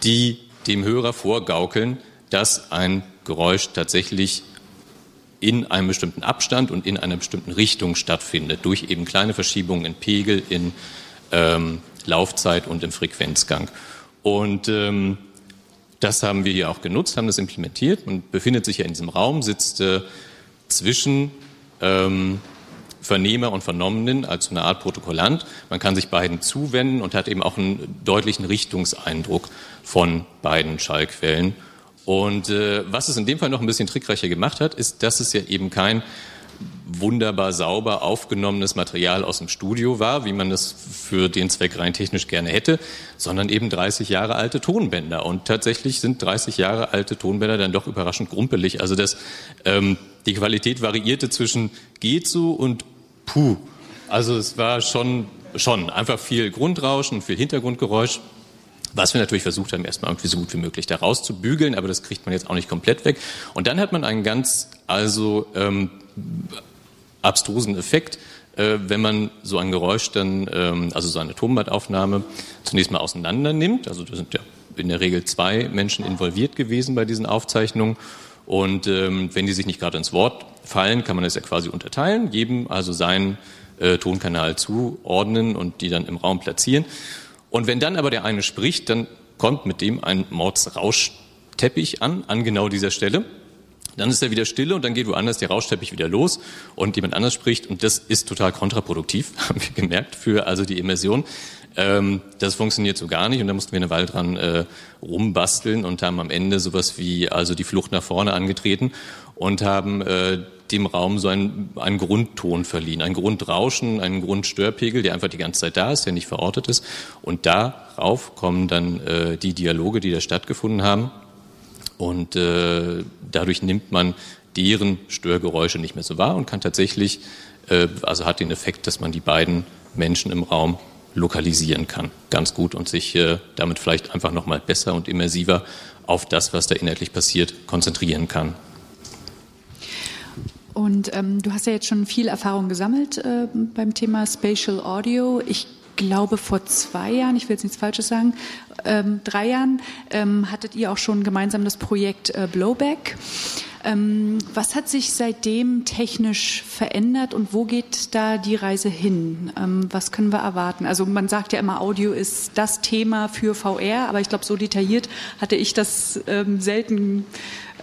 die dem Hörer vorgaukeln, dass ein Geräusch tatsächlich in einem bestimmten Abstand und in einer bestimmten Richtung stattfindet, durch eben kleine Verschiebungen in Pegel, in ähm, Laufzeit und im Frequenzgang. Und ähm, das haben wir hier auch genutzt, haben das implementiert. Man befindet sich ja in diesem Raum, sitzt äh, zwischen ähm, Vernehmer und Vernommenen als eine Art Protokollant. Man kann sich beiden zuwenden und hat eben auch einen deutlichen Richtungseindruck von beiden Schallquellen. Und äh, was es in dem Fall noch ein bisschen trickreicher gemacht hat, ist, dass es ja eben kein wunderbar sauber aufgenommenes Material aus dem Studio war, wie man das für den Zweck rein technisch gerne hätte, sondern eben 30 Jahre alte Tonbänder. Und tatsächlich sind 30 Jahre alte Tonbänder dann doch überraschend grumpelig. Also das, ähm, die Qualität variierte zwischen geht so und puh. Also es war schon, schon einfach viel Grundrauschen, viel Hintergrundgeräusch. Was wir natürlich versucht haben, erstmal irgendwie so gut wie möglich da rauszubügeln, aber das kriegt man jetzt auch nicht komplett weg. Und dann hat man einen ganz, also ähm, abstrusen Effekt, äh, wenn man so ein Geräusch dann, ähm, also so eine Tonbandaufnahme zunächst mal auseinander nimmt. Also da sind ja in der Regel zwei Menschen involviert gewesen bei diesen Aufzeichnungen. Und ähm, wenn die sich nicht gerade ins Wort fallen, kann man das ja quasi unterteilen, jedem also seinen äh, Tonkanal zuordnen und die dann im Raum platzieren. Und wenn dann aber der eine spricht, dann kommt mit dem ein Mordsrauschteppich an, an genau dieser Stelle. Dann ist er wieder stille und dann geht woanders der Rauschteppich wieder los und jemand anders spricht und das ist total kontraproduktiv, haben wir gemerkt, für also die Immersion. Ähm, das funktioniert so gar nicht und da mussten wir eine Weile dran äh, rumbasteln und haben am Ende sowas wie also die Flucht nach vorne angetreten und haben äh, dem Raum so einen, einen Grundton verliehen, ein Grundrauschen, einen Grundstörpegel, der einfach die ganze Zeit da ist, der nicht verortet ist. Und darauf kommen dann äh, die Dialoge, die da stattgefunden haben. Und äh, dadurch nimmt man deren Störgeräusche nicht mehr so wahr und kann tatsächlich, äh, also hat den Effekt, dass man die beiden Menschen im Raum lokalisieren kann, ganz gut und sich äh, damit vielleicht einfach nochmal besser und immersiver auf das, was da inhaltlich passiert, konzentrieren kann. Und ähm, du hast ja jetzt schon viel Erfahrung gesammelt äh, beim Thema Spatial Audio. Ich glaube, vor zwei Jahren, ich will jetzt nichts Falsches sagen, ähm, drei Jahren ähm, hattet ihr auch schon gemeinsam das Projekt äh, Blowback. Ähm, was hat sich seitdem technisch verändert und wo geht da die Reise hin? Ähm, was können wir erwarten? Also man sagt ja immer, Audio ist das Thema für VR, aber ich glaube, so detailliert hatte ich das ähm, selten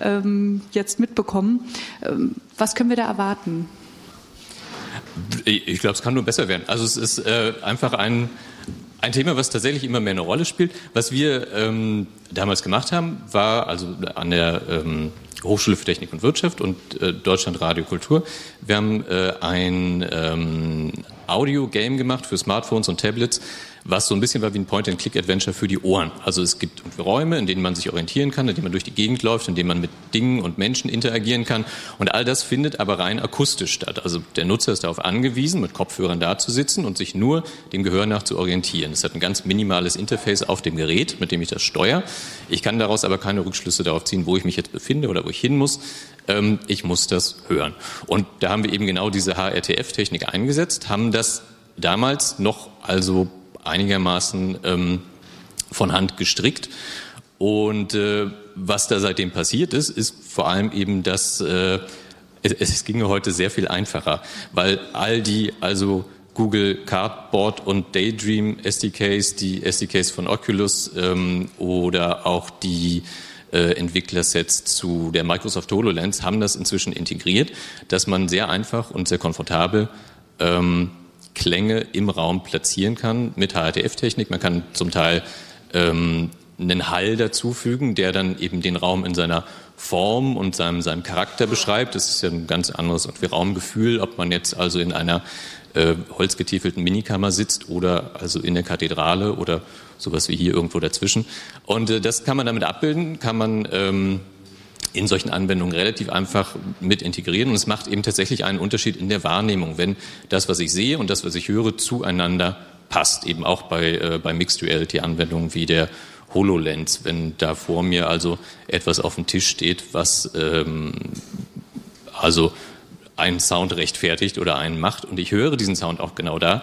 ähm, jetzt mitbekommen. Was können wir da erwarten? Ich glaube, es kann nur besser werden. Also es ist äh, einfach ein, ein Thema, was tatsächlich immer mehr eine Rolle spielt. Was wir ähm, damals gemacht haben, war also an der ähm, Hochschule für Technik und Wirtschaft und äh, Deutschland Radio Kultur. Wir haben äh, ein ähm, Audio-Game gemacht für Smartphones und Tablets, was so ein bisschen war wie ein Point-and-Click-Adventure für die Ohren. Also es gibt Räume, in denen man sich orientieren kann, in denen man durch die Gegend läuft, in denen man mit Dingen und Menschen interagieren kann. Und all das findet aber rein akustisch statt. Also der Nutzer ist darauf angewiesen, mit Kopfhörern da zu sitzen und sich nur dem Gehör nach zu orientieren. Es hat ein ganz minimales Interface auf dem Gerät, mit dem ich das steuere. Ich kann daraus aber keine Rückschlüsse darauf ziehen, wo ich mich jetzt befinde oder wo ich hin muss. Ähm, ich muss das hören. Und da haben wir eben genau diese HRTF-Technik eingesetzt, haben das damals noch also einigermaßen ähm, von Hand gestrickt. Und äh, was da seitdem passiert ist, ist vor allem eben, dass äh, es, es ginge heute sehr viel einfacher, weil all die also Google Cardboard und Daydream SDKs, die SDKs von Oculus ähm, oder auch die äh, Entwicklersets zu der Microsoft HoloLens haben das inzwischen integriert, dass man sehr einfach und sehr komfortabel ähm, Klänge im Raum platzieren kann mit HRTF-Technik. Man kann zum Teil ähm, einen Hall dazufügen, der dann eben den Raum in seiner Form und seinem, seinem Charakter beschreibt. Das ist ja ein ganz anderes Raumgefühl, ob man jetzt also in einer äh, holzgetiefelten Minikammer sitzt oder also in der Kathedrale oder sowas wie hier irgendwo dazwischen. Und äh, das kann man damit abbilden, kann man ähm, in solchen Anwendungen relativ einfach mit integrieren. Und es macht eben tatsächlich einen Unterschied in der Wahrnehmung, wenn das, was ich sehe und das, was ich höre, zueinander passt. Eben auch bei, äh, bei Mixed Reality Anwendungen wie der HoloLens, wenn da vor mir also etwas auf dem Tisch steht, was ähm, also einen Sound rechtfertigt oder einen macht und ich höre diesen Sound auch genau da,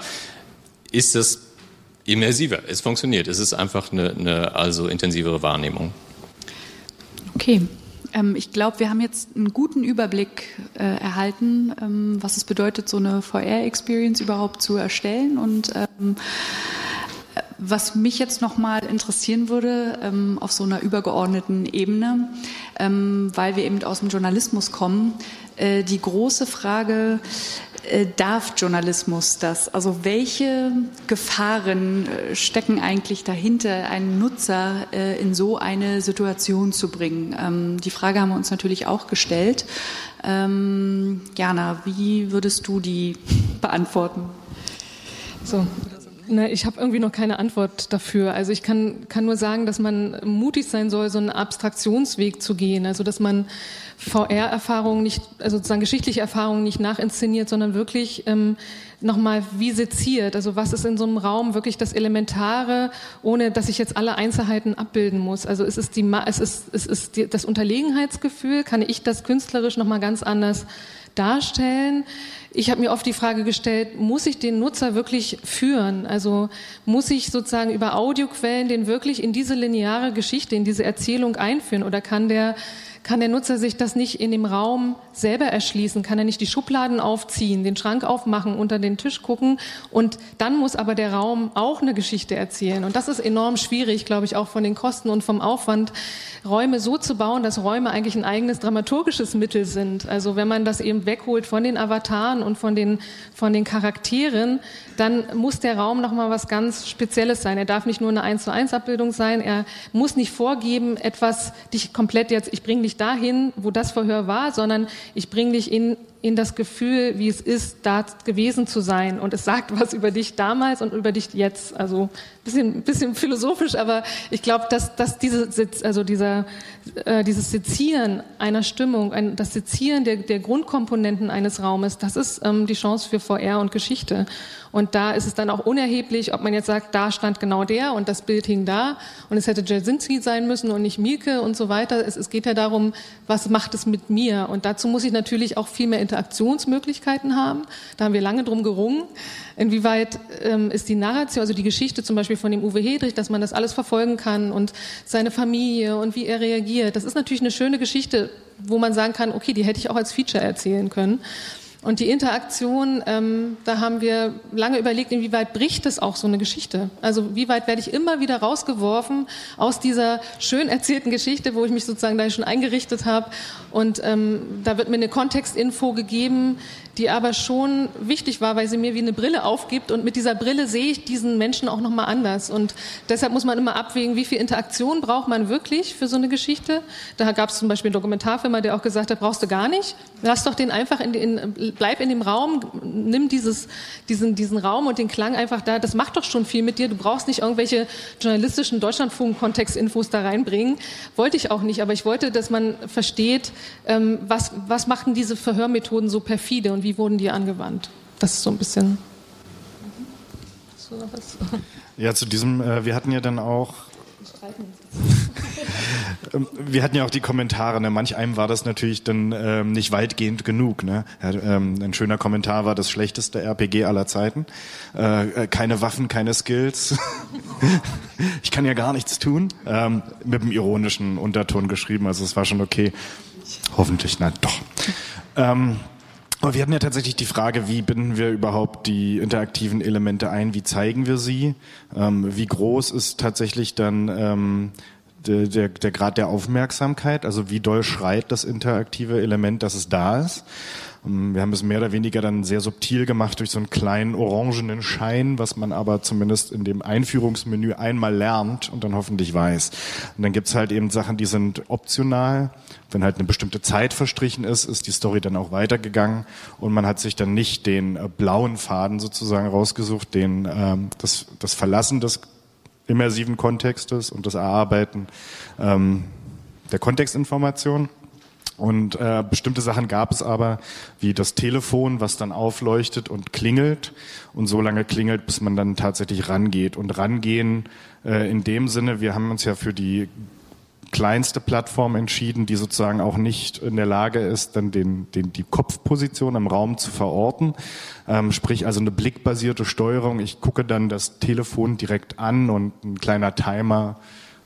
ist das immersiver. Es funktioniert. Es ist einfach eine, eine also intensivere Wahrnehmung. Okay, ähm, ich glaube, wir haben jetzt einen guten Überblick äh, erhalten, ähm, was es bedeutet, so eine VR-Experience überhaupt zu erstellen. Und ähm, was mich jetzt noch mal interessieren würde ähm, auf so einer übergeordneten Ebene, ähm, weil wir eben aus dem Journalismus kommen, äh, die große Frage, äh, darf Journalismus das? Also welche Gefahren äh, stecken eigentlich dahinter, einen Nutzer äh, in so eine Situation zu bringen? Ähm, die Frage haben wir uns natürlich auch gestellt. Ähm, Jana, wie würdest du die beantworten? So, Ne, ich habe irgendwie noch keine Antwort dafür. Also ich kann, kann nur sagen, dass man mutig sein soll, so einen Abstraktionsweg zu gehen. Also dass man VR-Erfahrungen nicht, also sozusagen geschichtliche Erfahrungen nicht nachinszeniert, sondern wirklich ähm, nochmal wie seziert. Also was ist in so einem Raum wirklich das Elementare, ohne dass ich jetzt alle Einzelheiten abbilden muss. Also es ist, die, es ist, es ist die, das Unterlegenheitsgefühl, kann ich das künstlerisch nochmal ganz anders darstellen. Ich habe mir oft die Frage gestellt, muss ich den Nutzer wirklich führen? Also muss ich sozusagen über Audioquellen den wirklich in diese lineare Geschichte, in diese Erzählung einführen oder kann der kann der Nutzer sich das nicht in dem Raum selber erschließen? Kann er nicht die Schubladen aufziehen, den Schrank aufmachen, unter den Tisch gucken? Und dann muss aber der Raum auch eine Geschichte erzählen. Und das ist enorm schwierig, glaube ich, auch von den Kosten und vom Aufwand, Räume so zu bauen, dass Räume eigentlich ein eigenes dramaturgisches Mittel sind. Also wenn man das eben wegholt von den Avataren und von den, von den Charakteren, dann muss der Raum nochmal was ganz Spezielles sein. Er darf nicht nur eine 1 zu 1 Abbildung sein. Er muss nicht vorgeben, etwas, dich komplett jetzt, ich bringe dich dahin, wo das Verhör war, sondern ich bringe dich in in das Gefühl, wie es ist, da gewesen zu sein. Und es sagt was über dich damals und über dich jetzt. Also bisschen, bisschen philosophisch, aber ich glaube, dass, dass diese, also dieser, äh, dieses Sezieren einer Stimmung, ein, das Sezieren der, der Grundkomponenten eines Raumes, das ist ähm, die Chance für VR und Geschichte. Und da ist es dann auch unerheblich, ob man jetzt sagt, da stand genau der und das Bild hing da und es hätte Jasinski sein müssen und nicht Mielke und so weiter. Es, es geht ja darum, was macht es mit mir? Und dazu muss ich natürlich auch viel mehr Interaktionsmöglichkeiten haben. Da haben wir lange drum gerungen. Inwieweit ähm, ist die Narration, also die Geschichte zum Beispiel von dem Uwe Hedrich, dass man das alles verfolgen kann und seine Familie und wie er reagiert. Das ist natürlich eine schöne Geschichte, wo man sagen kann, okay, die hätte ich auch als Feature erzählen können. Und die Interaktion, ähm, da haben wir lange überlegt, inwieweit bricht es auch so eine Geschichte? Also wie weit werde ich immer wieder rausgeworfen aus dieser schön erzählten Geschichte, wo ich mich sozusagen da schon eingerichtet habe. Und ähm, da wird mir eine Kontextinfo gegeben, die aber schon wichtig war, weil sie mir wie eine Brille aufgibt und mit dieser Brille sehe ich diesen Menschen auch nochmal anders. Und deshalb muss man immer abwägen, wie viel Interaktion braucht man wirklich für so eine Geschichte. Da gab es zum Beispiel einen Dokumentarfilmer, der auch gesagt hat, brauchst du gar nicht. Lass doch den einfach in, in bleib in dem Raum, nimm dieses, diesen, diesen Raum und den Klang einfach da. Das macht doch schon viel mit dir. Du brauchst nicht irgendwelche journalistischen Deutschlandfunk-Kontextinfos da reinbringen. Wollte ich auch nicht, aber ich wollte, dass man versteht, ähm, was, was machten diese Verhörmethoden so perfide und wie wurden die angewandt? Das ist so ein bisschen. Ja, zu diesem, äh, wir hatten ja dann auch. Ähm, wir hatten ja auch die Kommentare, ne? manch einem war das natürlich dann ähm, nicht weitgehend genug. Ne? Ja, ähm, ein schöner Kommentar war das schlechteste RPG aller Zeiten. Äh, äh keine Waffen, keine Skills. ich kann ja gar nichts tun. Ähm, mit einem ironischen Unterton geschrieben, also es war schon okay. Hoffentlich, nein, doch. Aber wir hatten ja tatsächlich die Frage, wie binden wir überhaupt die interaktiven Elemente ein, wie zeigen wir sie, ähm, wie groß ist tatsächlich dann ähm, der, der, der Grad der Aufmerksamkeit, also wie doll schreit das interaktive Element, dass es da ist. Ähm, wir haben es mehr oder weniger dann sehr subtil gemacht durch so einen kleinen orangenen Schein, was man aber zumindest in dem Einführungsmenü einmal lernt und dann hoffentlich weiß. Und dann gibt's halt eben Sachen, die sind optional. Wenn halt eine bestimmte Zeit verstrichen ist, ist die Story dann auch weitergegangen und man hat sich dann nicht den äh, blauen Faden sozusagen rausgesucht, den ähm, das, das Verlassen des immersiven Kontextes und das Erarbeiten ähm, der Kontextinformation und äh, bestimmte Sachen gab es aber, wie das Telefon, was dann aufleuchtet und klingelt und so lange klingelt, bis man dann tatsächlich rangeht. Und rangehen äh, in dem Sinne, wir haben uns ja für die kleinste Plattform entschieden, die sozusagen auch nicht in der Lage ist, dann den, den, die Kopfposition im Raum zu verorten. Ähm, sprich also eine blickbasierte Steuerung. Ich gucke dann das Telefon direkt an und ein kleiner Timer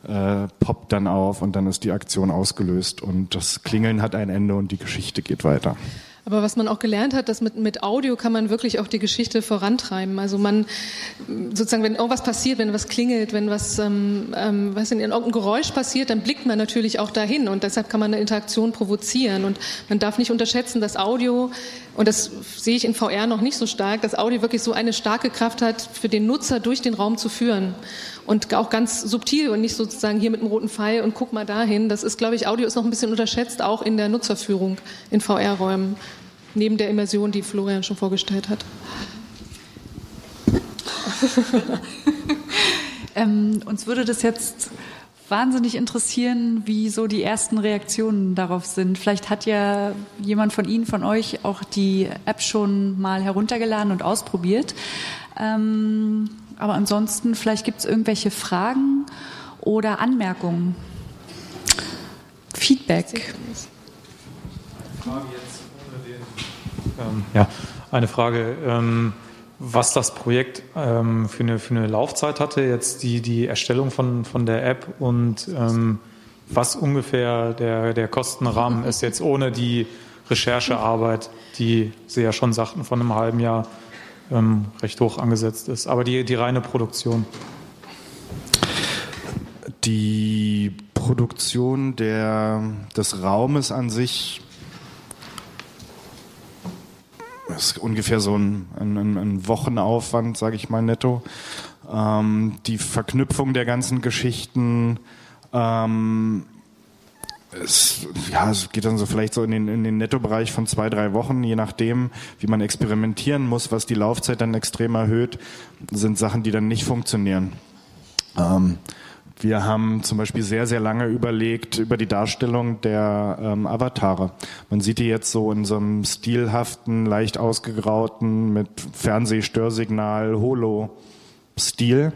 äh, poppt dann auf und dann ist die Aktion ausgelöst und das Klingeln hat ein Ende und die Geschichte geht weiter. Aber was man auch gelernt hat, dass mit, mit Audio kann man wirklich auch die Geschichte vorantreiben. Also man sozusagen, wenn irgendwas passiert, wenn was klingelt, wenn was, ähm, ähm, was in irgendein Geräusch passiert, dann blickt man natürlich auch dahin und deshalb kann man eine Interaktion provozieren. Und man darf nicht unterschätzen, dass Audio, und das sehe ich in VR noch nicht so stark, dass Audio wirklich so eine starke Kraft hat, für den Nutzer durch den Raum zu führen und auch ganz subtil und nicht sozusagen hier mit einem roten Pfeil und guck mal dahin. Das ist, glaube ich, Audio ist noch ein bisschen unterschätzt, auch in der Nutzerführung in VR-Räumen, neben der Immersion, die Florian schon vorgestellt hat. ähm, uns würde das jetzt wahnsinnig interessieren, wie so die ersten Reaktionen darauf sind. Vielleicht hat ja jemand von Ihnen, von euch auch die App schon mal heruntergeladen und ausprobiert. Ähm, aber ansonsten, vielleicht gibt es irgendwelche Fragen oder Anmerkungen. Feedback. Ähm, ja, eine Frage. Ähm, was das Projekt ähm, für, eine, für eine Laufzeit hatte, jetzt die, die Erstellung von, von der App und was ungefähr der, der Kostenrahmen ist jetzt ohne die Recherchearbeit, die Sie ja schon sagten, von einem halben Jahr ähm, recht hoch angesetzt ist. Aber die, die reine Produktion. Die Produktion der, des Raumes an sich ist ungefähr so ein, ein, ein Wochenaufwand, sage ich mal netto. Ähm, die Verknüpfung der ganzen Geschichten ähm, es, ja, es geht dann so vielleicht so in den, in den Nettobereich von zwei, drei Wochen, je nachdem, wie man experimentieren muss, was die Laufzeit dann extrem erhöht, sind Sachen, die dann nicht funktionieren. Ähm, wir haben zum Beispiel sehr, sehr lange überlegt über die Darstellung der ähm, Avatare. Man sieht die jetzt so in so einem stilhaften, leicht ausgegrauten, mit Fernsehstörsignal, Holo-Stil,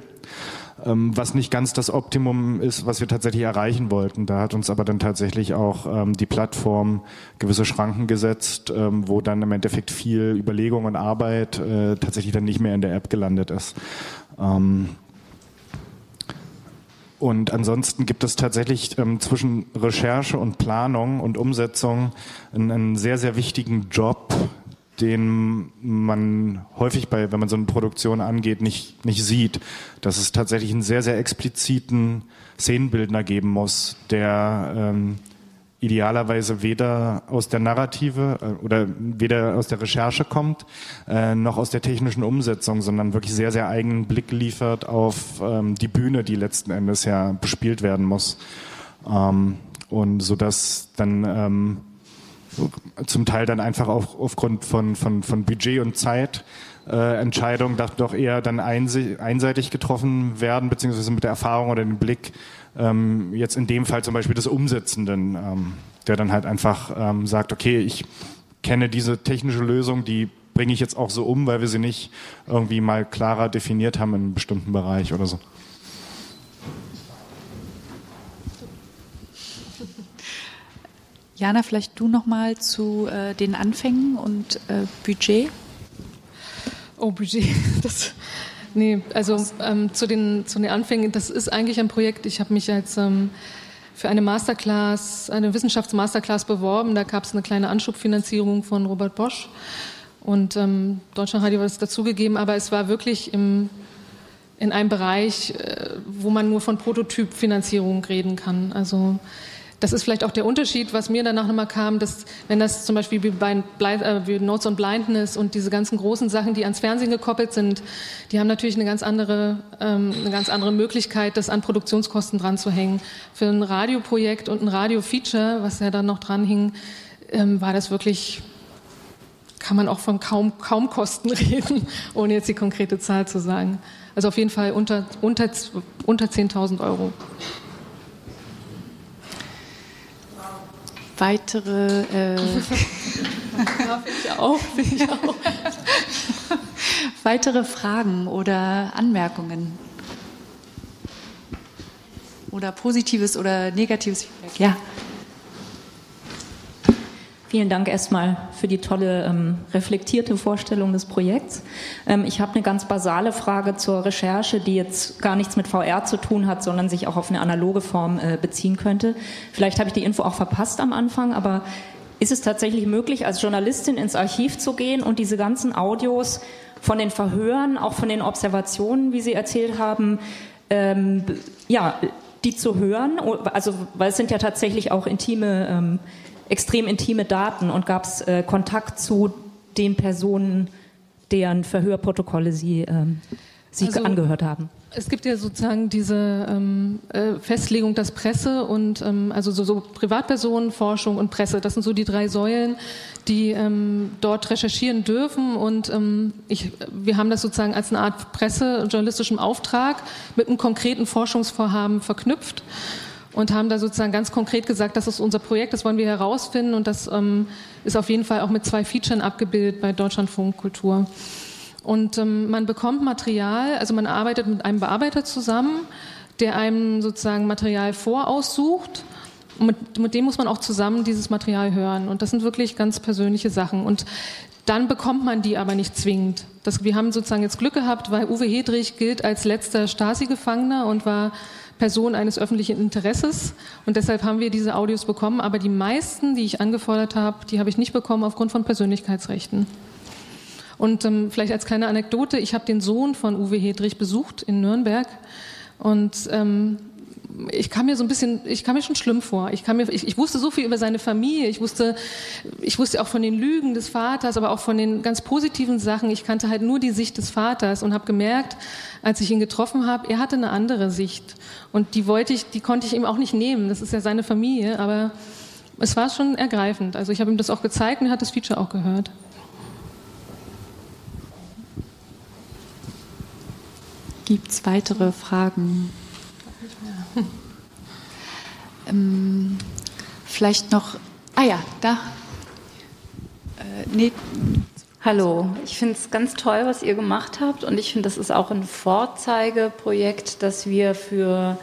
was nicht ganz das Optimum ist, was wir tatsächlich erreichen wollten. Da hat uns aber dann tatsächlich auch ähm, die Plattform gewisse Schranken gesetzt, ähm, wo dann im Endeffekt viel Überlegung und Arbeit äh, tatsächlich dann nicht mehr in der App gelandet ist. Ähm, und ansonsten gibt es tatsächlich ähm, zwischen Recherche und Planung und Umsetzung einen, einen, sehr, sehr wichtigen Job, den man häufig bei, wenn man so eine Produktion angeht, nicht, nicht sieht. Dass es tatsächlich einen sehr, sehr expliziten Szenenbildner geben muss, der ähm, idealerweise weder aus der Narrative äh, oder weder aus der Recherche kommt, äh, noch aus der technischen Umsetzung, sondern wirklich sehr, sehr eigenen Blick liefert auf ähm, die Bühne, die letzten Endes ja bespielt werden muss. Ähm, und so dass dann ähm, zum Teil dann einfach auch aufgrund von, von, von Budget und Zeit äh, Entscheidungen doch eher dann einseitig getroffen werden, beziehungsweise mit der Erfahrung oder dem Blick ähm, jetzt in dem Fall zum Beispiel des Umsetzenden, ähm, der dann halt einfach ähm, sagt, okay, ich kenne diese technische Lösung, die bringe ich jetzt auch so um, weil wir sie nicht irgendwie mal klarer definiert haben in einem bestimmten Bereich oder so. Jana, vielleicht du noch mal zu äh, den Anfängen und äh, Budget. Oh, Budget, das Nee, also ähm, zu, den, zu den Anfängen, das ist eigentlich ein Projekt, ich habe mich als ähm, für eine Masterclass, eine Wissenschaftsmasterclass beworben. Da gab es eine kleine Anschubfinanzierung von Robert Bosch und ähm, Deutschlandradio hat es dazugegeben, aber es war wirklich im, in einem Bereich, äh, wo man nur von Prototypfinanzierung reden kann. Also das ist vielleicht auch der Unterschied, was mir danach nochmal kam, dass wenn das zum Beispiel wie bei äh, wie Notes on Blindness und diese ganzen großen Sachen, die ans Fernsehen gekoppelt sind, die haben natürlich eine ganz andere, ähm, eine ganz andere Möglichkeit, das an Produktionskosten dran zu hängen. Für ein Radioprojekt und ein Radio-Feature, was ja dann noch dran hing, ähm, war das wirklich kann man auch von kaum, kaum Kosten reden, ohne jetzt die konkrete Zahl zu sagen. Also auf jeden Fall unter, unter, unter 10.000 Euro. Weitere. Äh, ja, ich auch, ich auch. weitere Fragen oder Anmerkungen? Oder positives oder negatives Feedback? Ja. Vielen Dank erstmal für die tolle ähm, reflektierte Vorstellung des Projekts. Ähm, ich habe eine ganz basale Frage zur Recherche, die jetzt gar nichts mit VR zu tun hat, sondern sich auch auf eine analoge Form äh, beziehen könnte. Vielleicht habe ich die Info auch verpasst am Anfang, aber ist es tatsächlich möglich, als Journalistin ins Archiv zu gehen und diese ganzen Audios von den Verhören, auch von den Observationen, wie Sie erzählt haben, ähm, ja, die zu hören? Also, weil es sind ja tatsächlich auch intime ähm, extrem intime Daten und gab es äh, Kontakt zu den Personen, deren Verhörprotokolle Sie, ähm, Sie also, angehört haben? Es gibt ja sozusagen diese ähm, äh, Festlegung, dass Presse und ähm, also so, so Privatpersonen, Forschung und Presse, das sind so die drei Säulen, die ähm, dort recherchieren dürfen. Und ähm, ich, wir haben das sozusagen als eine Art Presse, journalistischem Auftrag mit einem konkreten Forschungsvorhaben verknüpft und haben da sozusagen ganz konkret gesagt, das ist unser Projekt, das wollen wir herausfinden und das ähm, ist auf jeden Fall auch mit zwei Featuren abgebildet bei Deutschlandfunk Kultur. Und ähm, man bekommt Material, also man arbeitet mit einem Bearbeiter zusammen, der einem sozusagen Material voraussucht. Und mit, mit dem muss man auch zusammen dieses Material hören. Und das sind wirklich ganz persönliche Sachen. Und dann bekommt man die aber nicht zwingend. Das, wir haben sozusagen jetzt Glück gehabt, weil Uwe Hedrich gilt als letzter Stasi-Gefangener und war Person eines öffentlichen Interesses und deshalb haben wir diese Audios bekommen. Aber die meisten, die ich angefordert habe, die habe ich nicht bekommen aufgrund von Persönlichkeitsrechten. Und ähm, vielleicht als kleine Anekdote, ich habe den Sohn von Uwe Hedrich besucht in Nürnberg und ähm, ich kam mir so ein bisschen, ich kam mir schon schlimm vor. Ich, kam mir, ich, ich, wusste so viel über seine Familie. Ich wusste, ich wusste auch von den Lügen des Vaters, aber auch von den ganz positiven Sachen. Ich kannte halt nur die Sicht des Vaters und habe gemerkt, als ich ihn getroffen habe, er hatte eine andere Sicht und die wollte ich, die konnte ich ihm auch nicht nehmen. Das ist ja seine Familie, aber es war schon ergreifend. Also ich habe ihm das auch gezeigt und er hat das Feature auch gehört. Gibt es weitere Fragen? Ähm, vielleicht noch, ah ja, da. Äh, nee. Hallo, ich finde es ganz toll, was ihr gemacht habt und ich finde, das ist auch ein Vorzeigeprojekt, das wir für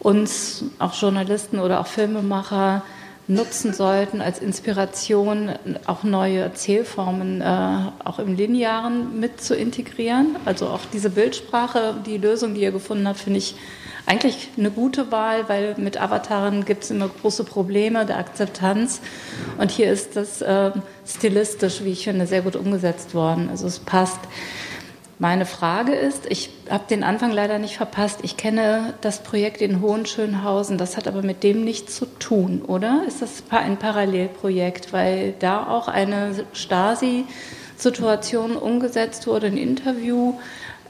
uns, auch Journalisten oder auch Filmemacher, nutzen sollten als Inspiration, auch neue Erzählformen äh, auch im Linearen mit zu integrieren. Also auch diese Bildsprache, die Lösung, die ihr gefunden habt, finde ich eigentlich eine gute Wahl, weil mit Avataren gibt es immer große Probleme der Akzeptanz. Und hier ist das äh, stilistisch, wie ich finde, sehr gut umgesetzt worden. Also es passt. Meine Frage ist, ich habe den Anfang leider nicht verpasst. Ich kenne das Projekt in Hohenschönhausen. Das hat aber mit dem nichts zu tun, oder? Ist das ein Parallelprojekt, weil da auch eine Stasi-Situation umgesetzt wurde, ein Interview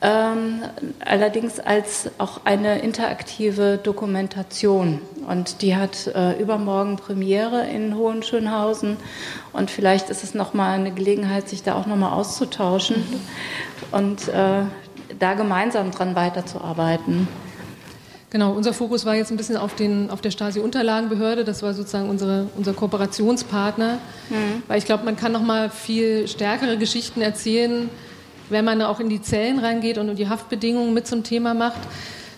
ähm, allerdings als auch eine interaktive Dokumentation. Und die hat äh, übermorgen Premiere in Hohenschönhausen. Und vielleicht ist es nochmal eine Gelegenheit, sich da auch nochmal auszutauschen und äh, da gemeinsam dran weiterzuarbeiten. Genau, unser Fokus war jetzt ein bisschen auf, den, auf der Stasi-Unterlagenbehörde. Das war sozusagen unsere, unser Kooperationspartner. Mhm. Weil ich glaube, man kann noch mal viel stärkere Geschichten erzählen, wenn man auch in die Zellen reingeht und die Haftbedingungen mit zum Thema macht.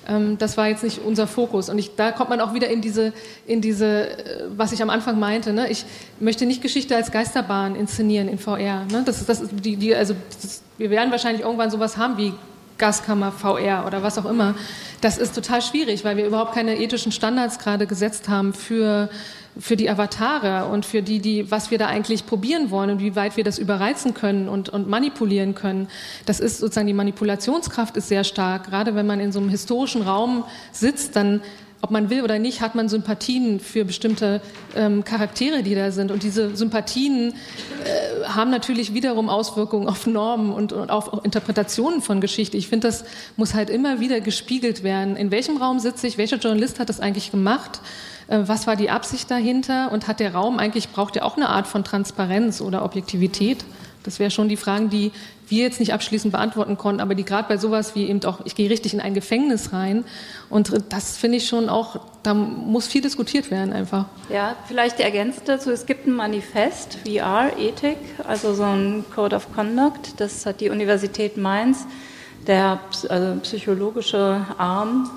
Ähm, das war jetzt nicht unser Fokus. Und ich, da kommt man auch wieder in diese, in diese, äh, was ich am Anfang meinte. Ne? Ich möchte nicht Geschichte als Geisterbahn inszenieren in VR. Ne? Das das, die, die, also das, wir werden wahrscheinlich irgendwann sowas haben wie Gaskammer VR oder was auch immer. Das ist total schwierig, weil wir überhaupt keine ethischen Standards gerade gesetzt haben für für die Avatare und für die, die, was wir da eigentlich probieren wollen und wie weit wir das überreizen können und, und manipulieren können. Das ist sozusagen die Manipulationskraft ist sehr stark. Gerade wenn man in so einem historischen Raum sitzt, dann ob man will oder nicht, hat man Sympathien für bestimmte ähm, Charaktere, die da sind. Und diese Sympathien äh, haben natürlich wiederum Auswirkungen auf Normen und, und auf Interpretationen von Geschichte. Ich finde, das muss halt immer wieder gespiegelt werden. In welchem Raum sitze ich? Welcher Journalist hat das eigentlich gemacht? Äh, was war die Absicht dahinter? Und hat der Raum eigentlich, braucht er auch eine Art von Transparenz oder Objektivität? Das wäre schon die Fragen, die wir jetzt nicht abschließend beantworten konnten, aber die gerade bei sowas wie eben auch, ich gehe richtig in ein Gefängnis rein. Und das finde ich schon auch, da muss viel diskutiert werden einfach. Ja, vielleicht ergänzt dazu, es gibt ein Manifest, VR, Ethik, also so ein Code of Conduct, das hat die Universität Mainz, der also psychologische Arm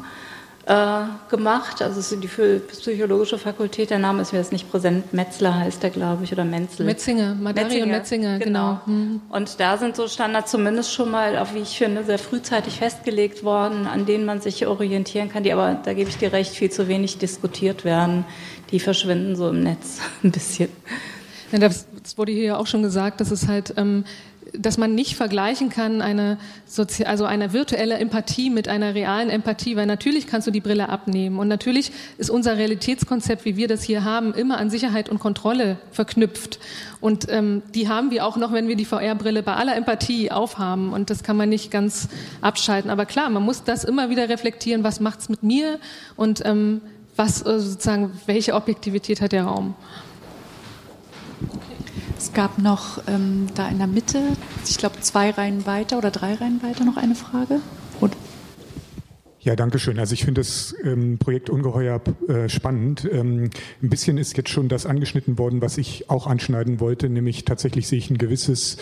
gemacht. Also es ist die psychologische Fakultät, der Name ist mir jetzt nicht präsent, Metzler heißt der, glaube ich, oder Menzel. Metzinger, Madari und Metzinger, genau. genau. Mhm. Und da sind so Standards zumindest schon mal, auch wie ich finde, sehr frühzeitig festgelegt worden, an denen man sich orientieren kann, die aber, da gebe ich dir recht, viel zu wenig diskutiert werden. Die verschwinden so im Netz ein bisschen. Ja, das, wurde hier auch schon gesagt, dass es halt ähm, dass man nicht vergleichen kann, eine, Sozi also eine virtuelle Empathie mit einer realen Empathie, weil natürlich kannst du die Brille abnehmen und natürlich ist unser Realitätskonzept, wie wir das hier haben, immer an Sicherheit und Kontrolle verknüpft. Und ähm, die haben wir auch noch, wenn wir die VR-Brille bei aller Empathie aufhaben und das kann man nicht ganz abschalten. Aber klar, man muss das immer wieder reflektieren, was macht's mit mir und ähm, was äh, sozusagen, welche Objektivität hat der Raum. Es gab noch ähm, da in der Mitte, ich glaube zwei Reihen weiter oder drei Reihen weiter noch eine Frage. Und ja, danke schön. Also ich finde das ähm, Projekt ungeheuer äh, spannend. Ähm, ein bisschen ist jetzt schon das angeschnitten worden, was ich auch anschneiden wollte, nämlich tatsächlich sehe ich ein gewisses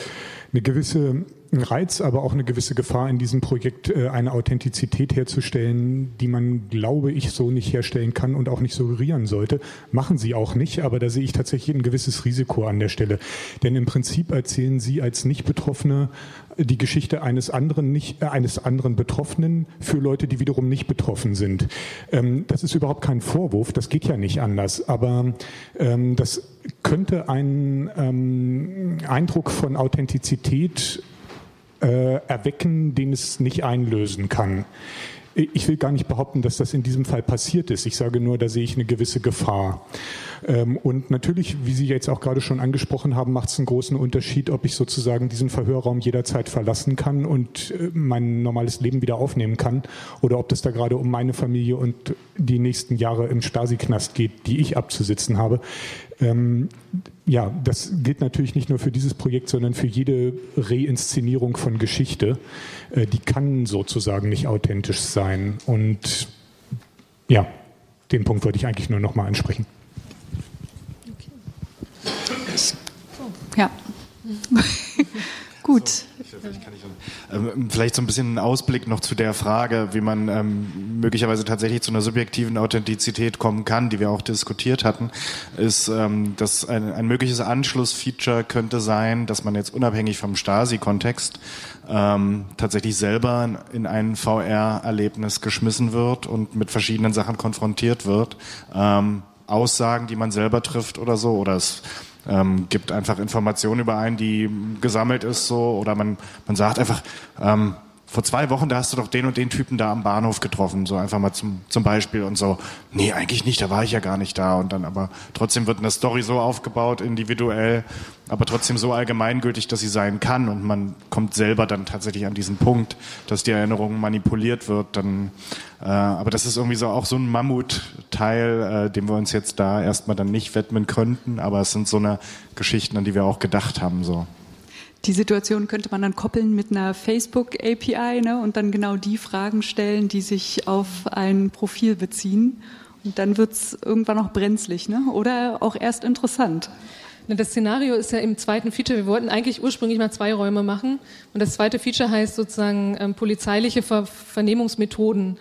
eine gewisse Reiz, aber auch eine gewisse Gefahr in diesem Projekt, äh, eine Authentizität herzustellen, die man, glaube ich, so nicht herstellen kann und auch nicht suggerieren sollte. Machen sie auch nicht, aber da sehe ich tatsächlich ein gewisses Risiko an der Stelle. Denn im Prinzip erzählen sie als Nicht-Betroffene die Geschichte eines anderen nicht, äh, eines anderen Betroffenen für Leute, die wiederum nicht betroffen sind. Ähm, das ist überhaupt kein Vorwurf, das geht ja nicht anders. Aber ähm, das könnte einen ähm, Eindruck von Authentizität äh, erwecken, den es nicht einlösen kann. Ich will gar nicht behaupten, dass das in diesem Fall passiert ist. Ich sage nur, da sehe ich eine gewisse Gefahr. Ähm, und natürlich, wie Sie jetzt auch gerade schon angesprochen haben, macht es einen großen Unterschied, ob ich sozusagen diesen Verhörraum jederzeit verlassen kann und äh, mein normales Leben wieder aufnehmen kann oder ob es da gerade um meine Familie und die nächsten Jahre im Stasi-Knast geht, die ich abzusitzen habe. Ähm, ja, das gilt natürlich nicht nur für dieses Projekt, sondern für jede Reinszenierung von Geschichte. Äh, die kann sozusagen nicht authentisch sein. Und ja, den Punkt wollte ich eigentlich nur noch mal ansprechen. Ja. Gut. Ähm, vielleicht so ein bisschen ein Ausblick noch zu der Frage, wie man ähm, möglicherweise tatsächlich zu einer subjektiven Authentizität kommen kann, die wir auch diskutiert hatten, ist, ähm, dass ein, ein mögliches Anschlussfeature könnte sein, dass man jetzt unabhängig vom Stasi-Kontext ähm, tatsächlich selber in ein VR-Erlebnis geschmissen wird und mit verschiedenen Sachen konfrontiert wird. Ähm, Aussagen, die man selber trifft oder so, oder es ähm, gibt einfach Informationen über einen, die gesammelt ist so oder man, man sagt einfach, ähm, vor zwei Wochen, da hast du doch den und den Typen da am Bahnhof getroffen, so einfach mal zum, zum Beispiel und so, nee, eigentlich nicht, da war ich ja gar nicht da und dann aber trotzdem wird eine Story so aufgebaut, individuell, aber trotzdem so allgemeingültig, dass sie sein kann und man kommt selber dann tatsächlich an diesen Punkt, dass die Erinnerung manipuliert wird, dann, äh, aber das ist irgendwie so auch so ein Mammutteil, äh, dem wir uns jetzt da erstmal dann nicht widmen könnten, aber es sind so eine Geschichten, an die wir auch gedacht haben, so. Die Situation könnte man dann koppeln mit einer Facebook-API ne, und dann genau die Fragen stellen, die sich auf ein Profil beziehen. Und dann wird es irgendwann noch brenzlig ne? oder auch erst interessant. Das Szenario ist ja im zweiten Feature. Wir wollten eigentlich ursprünglich mal zwei Räume machen. Und das zweite Feature heißt sozusagen ähm, polizeiliche Ver Vernehmungsmethoden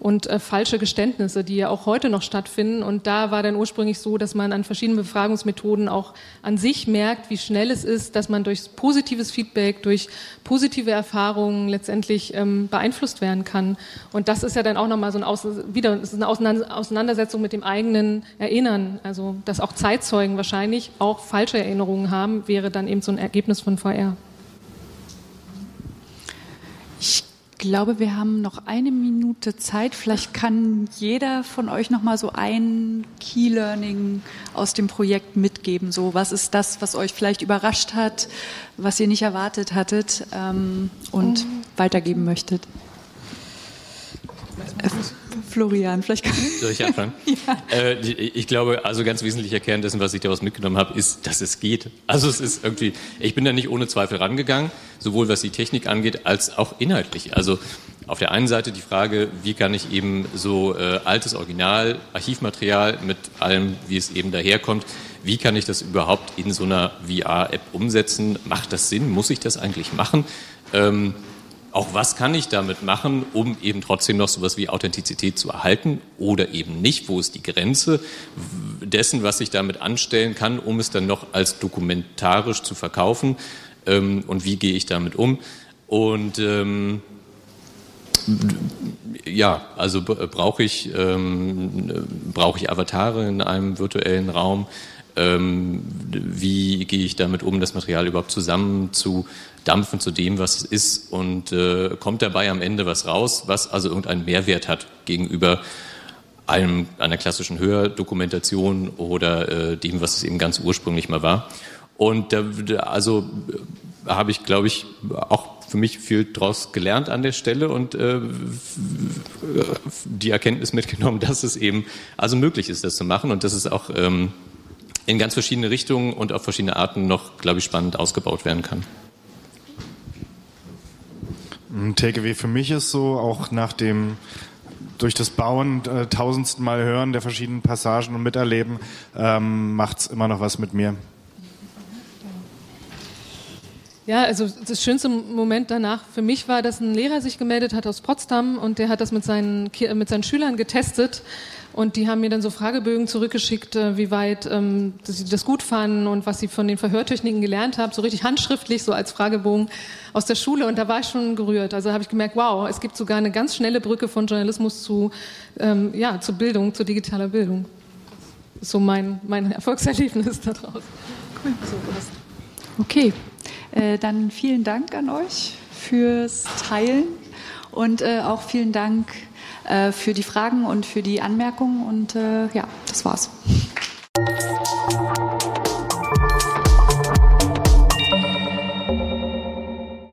und äh, falsche Geständnisse, die ja auch heute noch stattfinden. Und da war dann ursprünglich so, dass man an verschiedenen Befragungsmethoden auch an sich merkt, wie schnell es ist, dass man durch positives Feedback, durch positive Erfahrungen letztendlich ähm, beeinflusst werden kann. Und das ist ja dann auch nochmal so ein Aus wieder ist eine Auseinandersetzung mit dem eigenen Erinnern. Also dass auch Zeitzeugen wahrscheinlich auch falsche Erinnerungen haben, wäre dann eben so ein Ergebnis von VR. Ich glaube, wir haben noch eine Minute Zeit. Vielleicht kann jeder von euch noch mal so ein Key Learning aus dem Projekt mitgeben. So, was ist das, was euch vielleicht überrascht hat, was ihr nicht erwartet hattet ähm, und oh. weitergeben möchtet? Florian, vielleicht kann Soll ich anfangen? ja. Äh, ich glaube, also ganz wesentlicher Kern dessen, was ich daraus mitgenommen habe, ist, dass es geht. Also es ist irgendwie, ich bin da nicht ohne Zweifel rangegangen, sowohl was die Technik angeht, als auch inhaltlich. Also auf der einen Seite die Frage, wie kann ich eben so äh, altes Original, Archivmaterial mit allem, wie es eben daherkommt, wie kann ich das überhaupt in so einer VR-App umsetzen? Macht das Sinn? Muss ich das eigentlich machen? Ähm, auch was kann ich damit machen, um eben trotzdem noch sowas wie Authentizität zu erhalten oder eben nicht? Wo ist die Grenze dessen, was ich damit anstellen kann, um es dann noch als dokumentarisch zu verkaufen? Ähm, und wie gehe ich damit um? Und ähm, ja, also brauche ich, ähm, brauche ich Avatare in einem virtuellen Raum? Ähm, wie gehe ich damit um, das Material überhaupt zusammen zu dampfen zu dem, was es ist und äh, kommt dabei am Ende was raus, was also irgendeinen Mehrwert hat gegenüber einem, einer klassischen Hördokumentation oder äh, dem, was es eben ganz ursprünglich mal war. Und da, also äh, habe ich, glaube ich, auch für mich viel draus gelernt an der Stelle und äh, die Erkenntnis mitgenommen, dass es eben also möglich ist, das zu machen und dass es auch ähm, in ganz verschiedene Richtungen und auf verschiedene Arten noch, glaube ich, spannend ausgebaut werden kann. Ein Takeaway für mich ist so, auch nach dem durch das Bauen äh, tausendsten Mal hören der verschiedenen Passagen und Miterleben ähm, macht es immer noch was mit mir. Ja, also das schönste Moment danach für mich war, dass ein Lehrer sich gemeldet hat aus Potsdam und der hat das mit seinen, mit seinen Schülern getestet und die haben mir dann so Fragebögen zurückgeschickt, äh, wie weit ähm, sie das gut fanden und was sie von den Verhörtechniken gelernt haben, so richtig handschriftlich, so als Fragebogen aus der Schule. Und da war ich schon gerührt. Also habe ich gemerkt, wow, es gibt sogar eine ganz schnelle Brücke von Journalismus zu, ähm, ja, zu Bildung, zu digitaler Bildung. So mein, mein Erfolgserlebnis daraus. Okay, äh, dann vielen Dank an euch fürs Teilen und äh, auch vielen Dank äh, für die Fragen und für die Anmerkungen. Und äh, ja, das war's.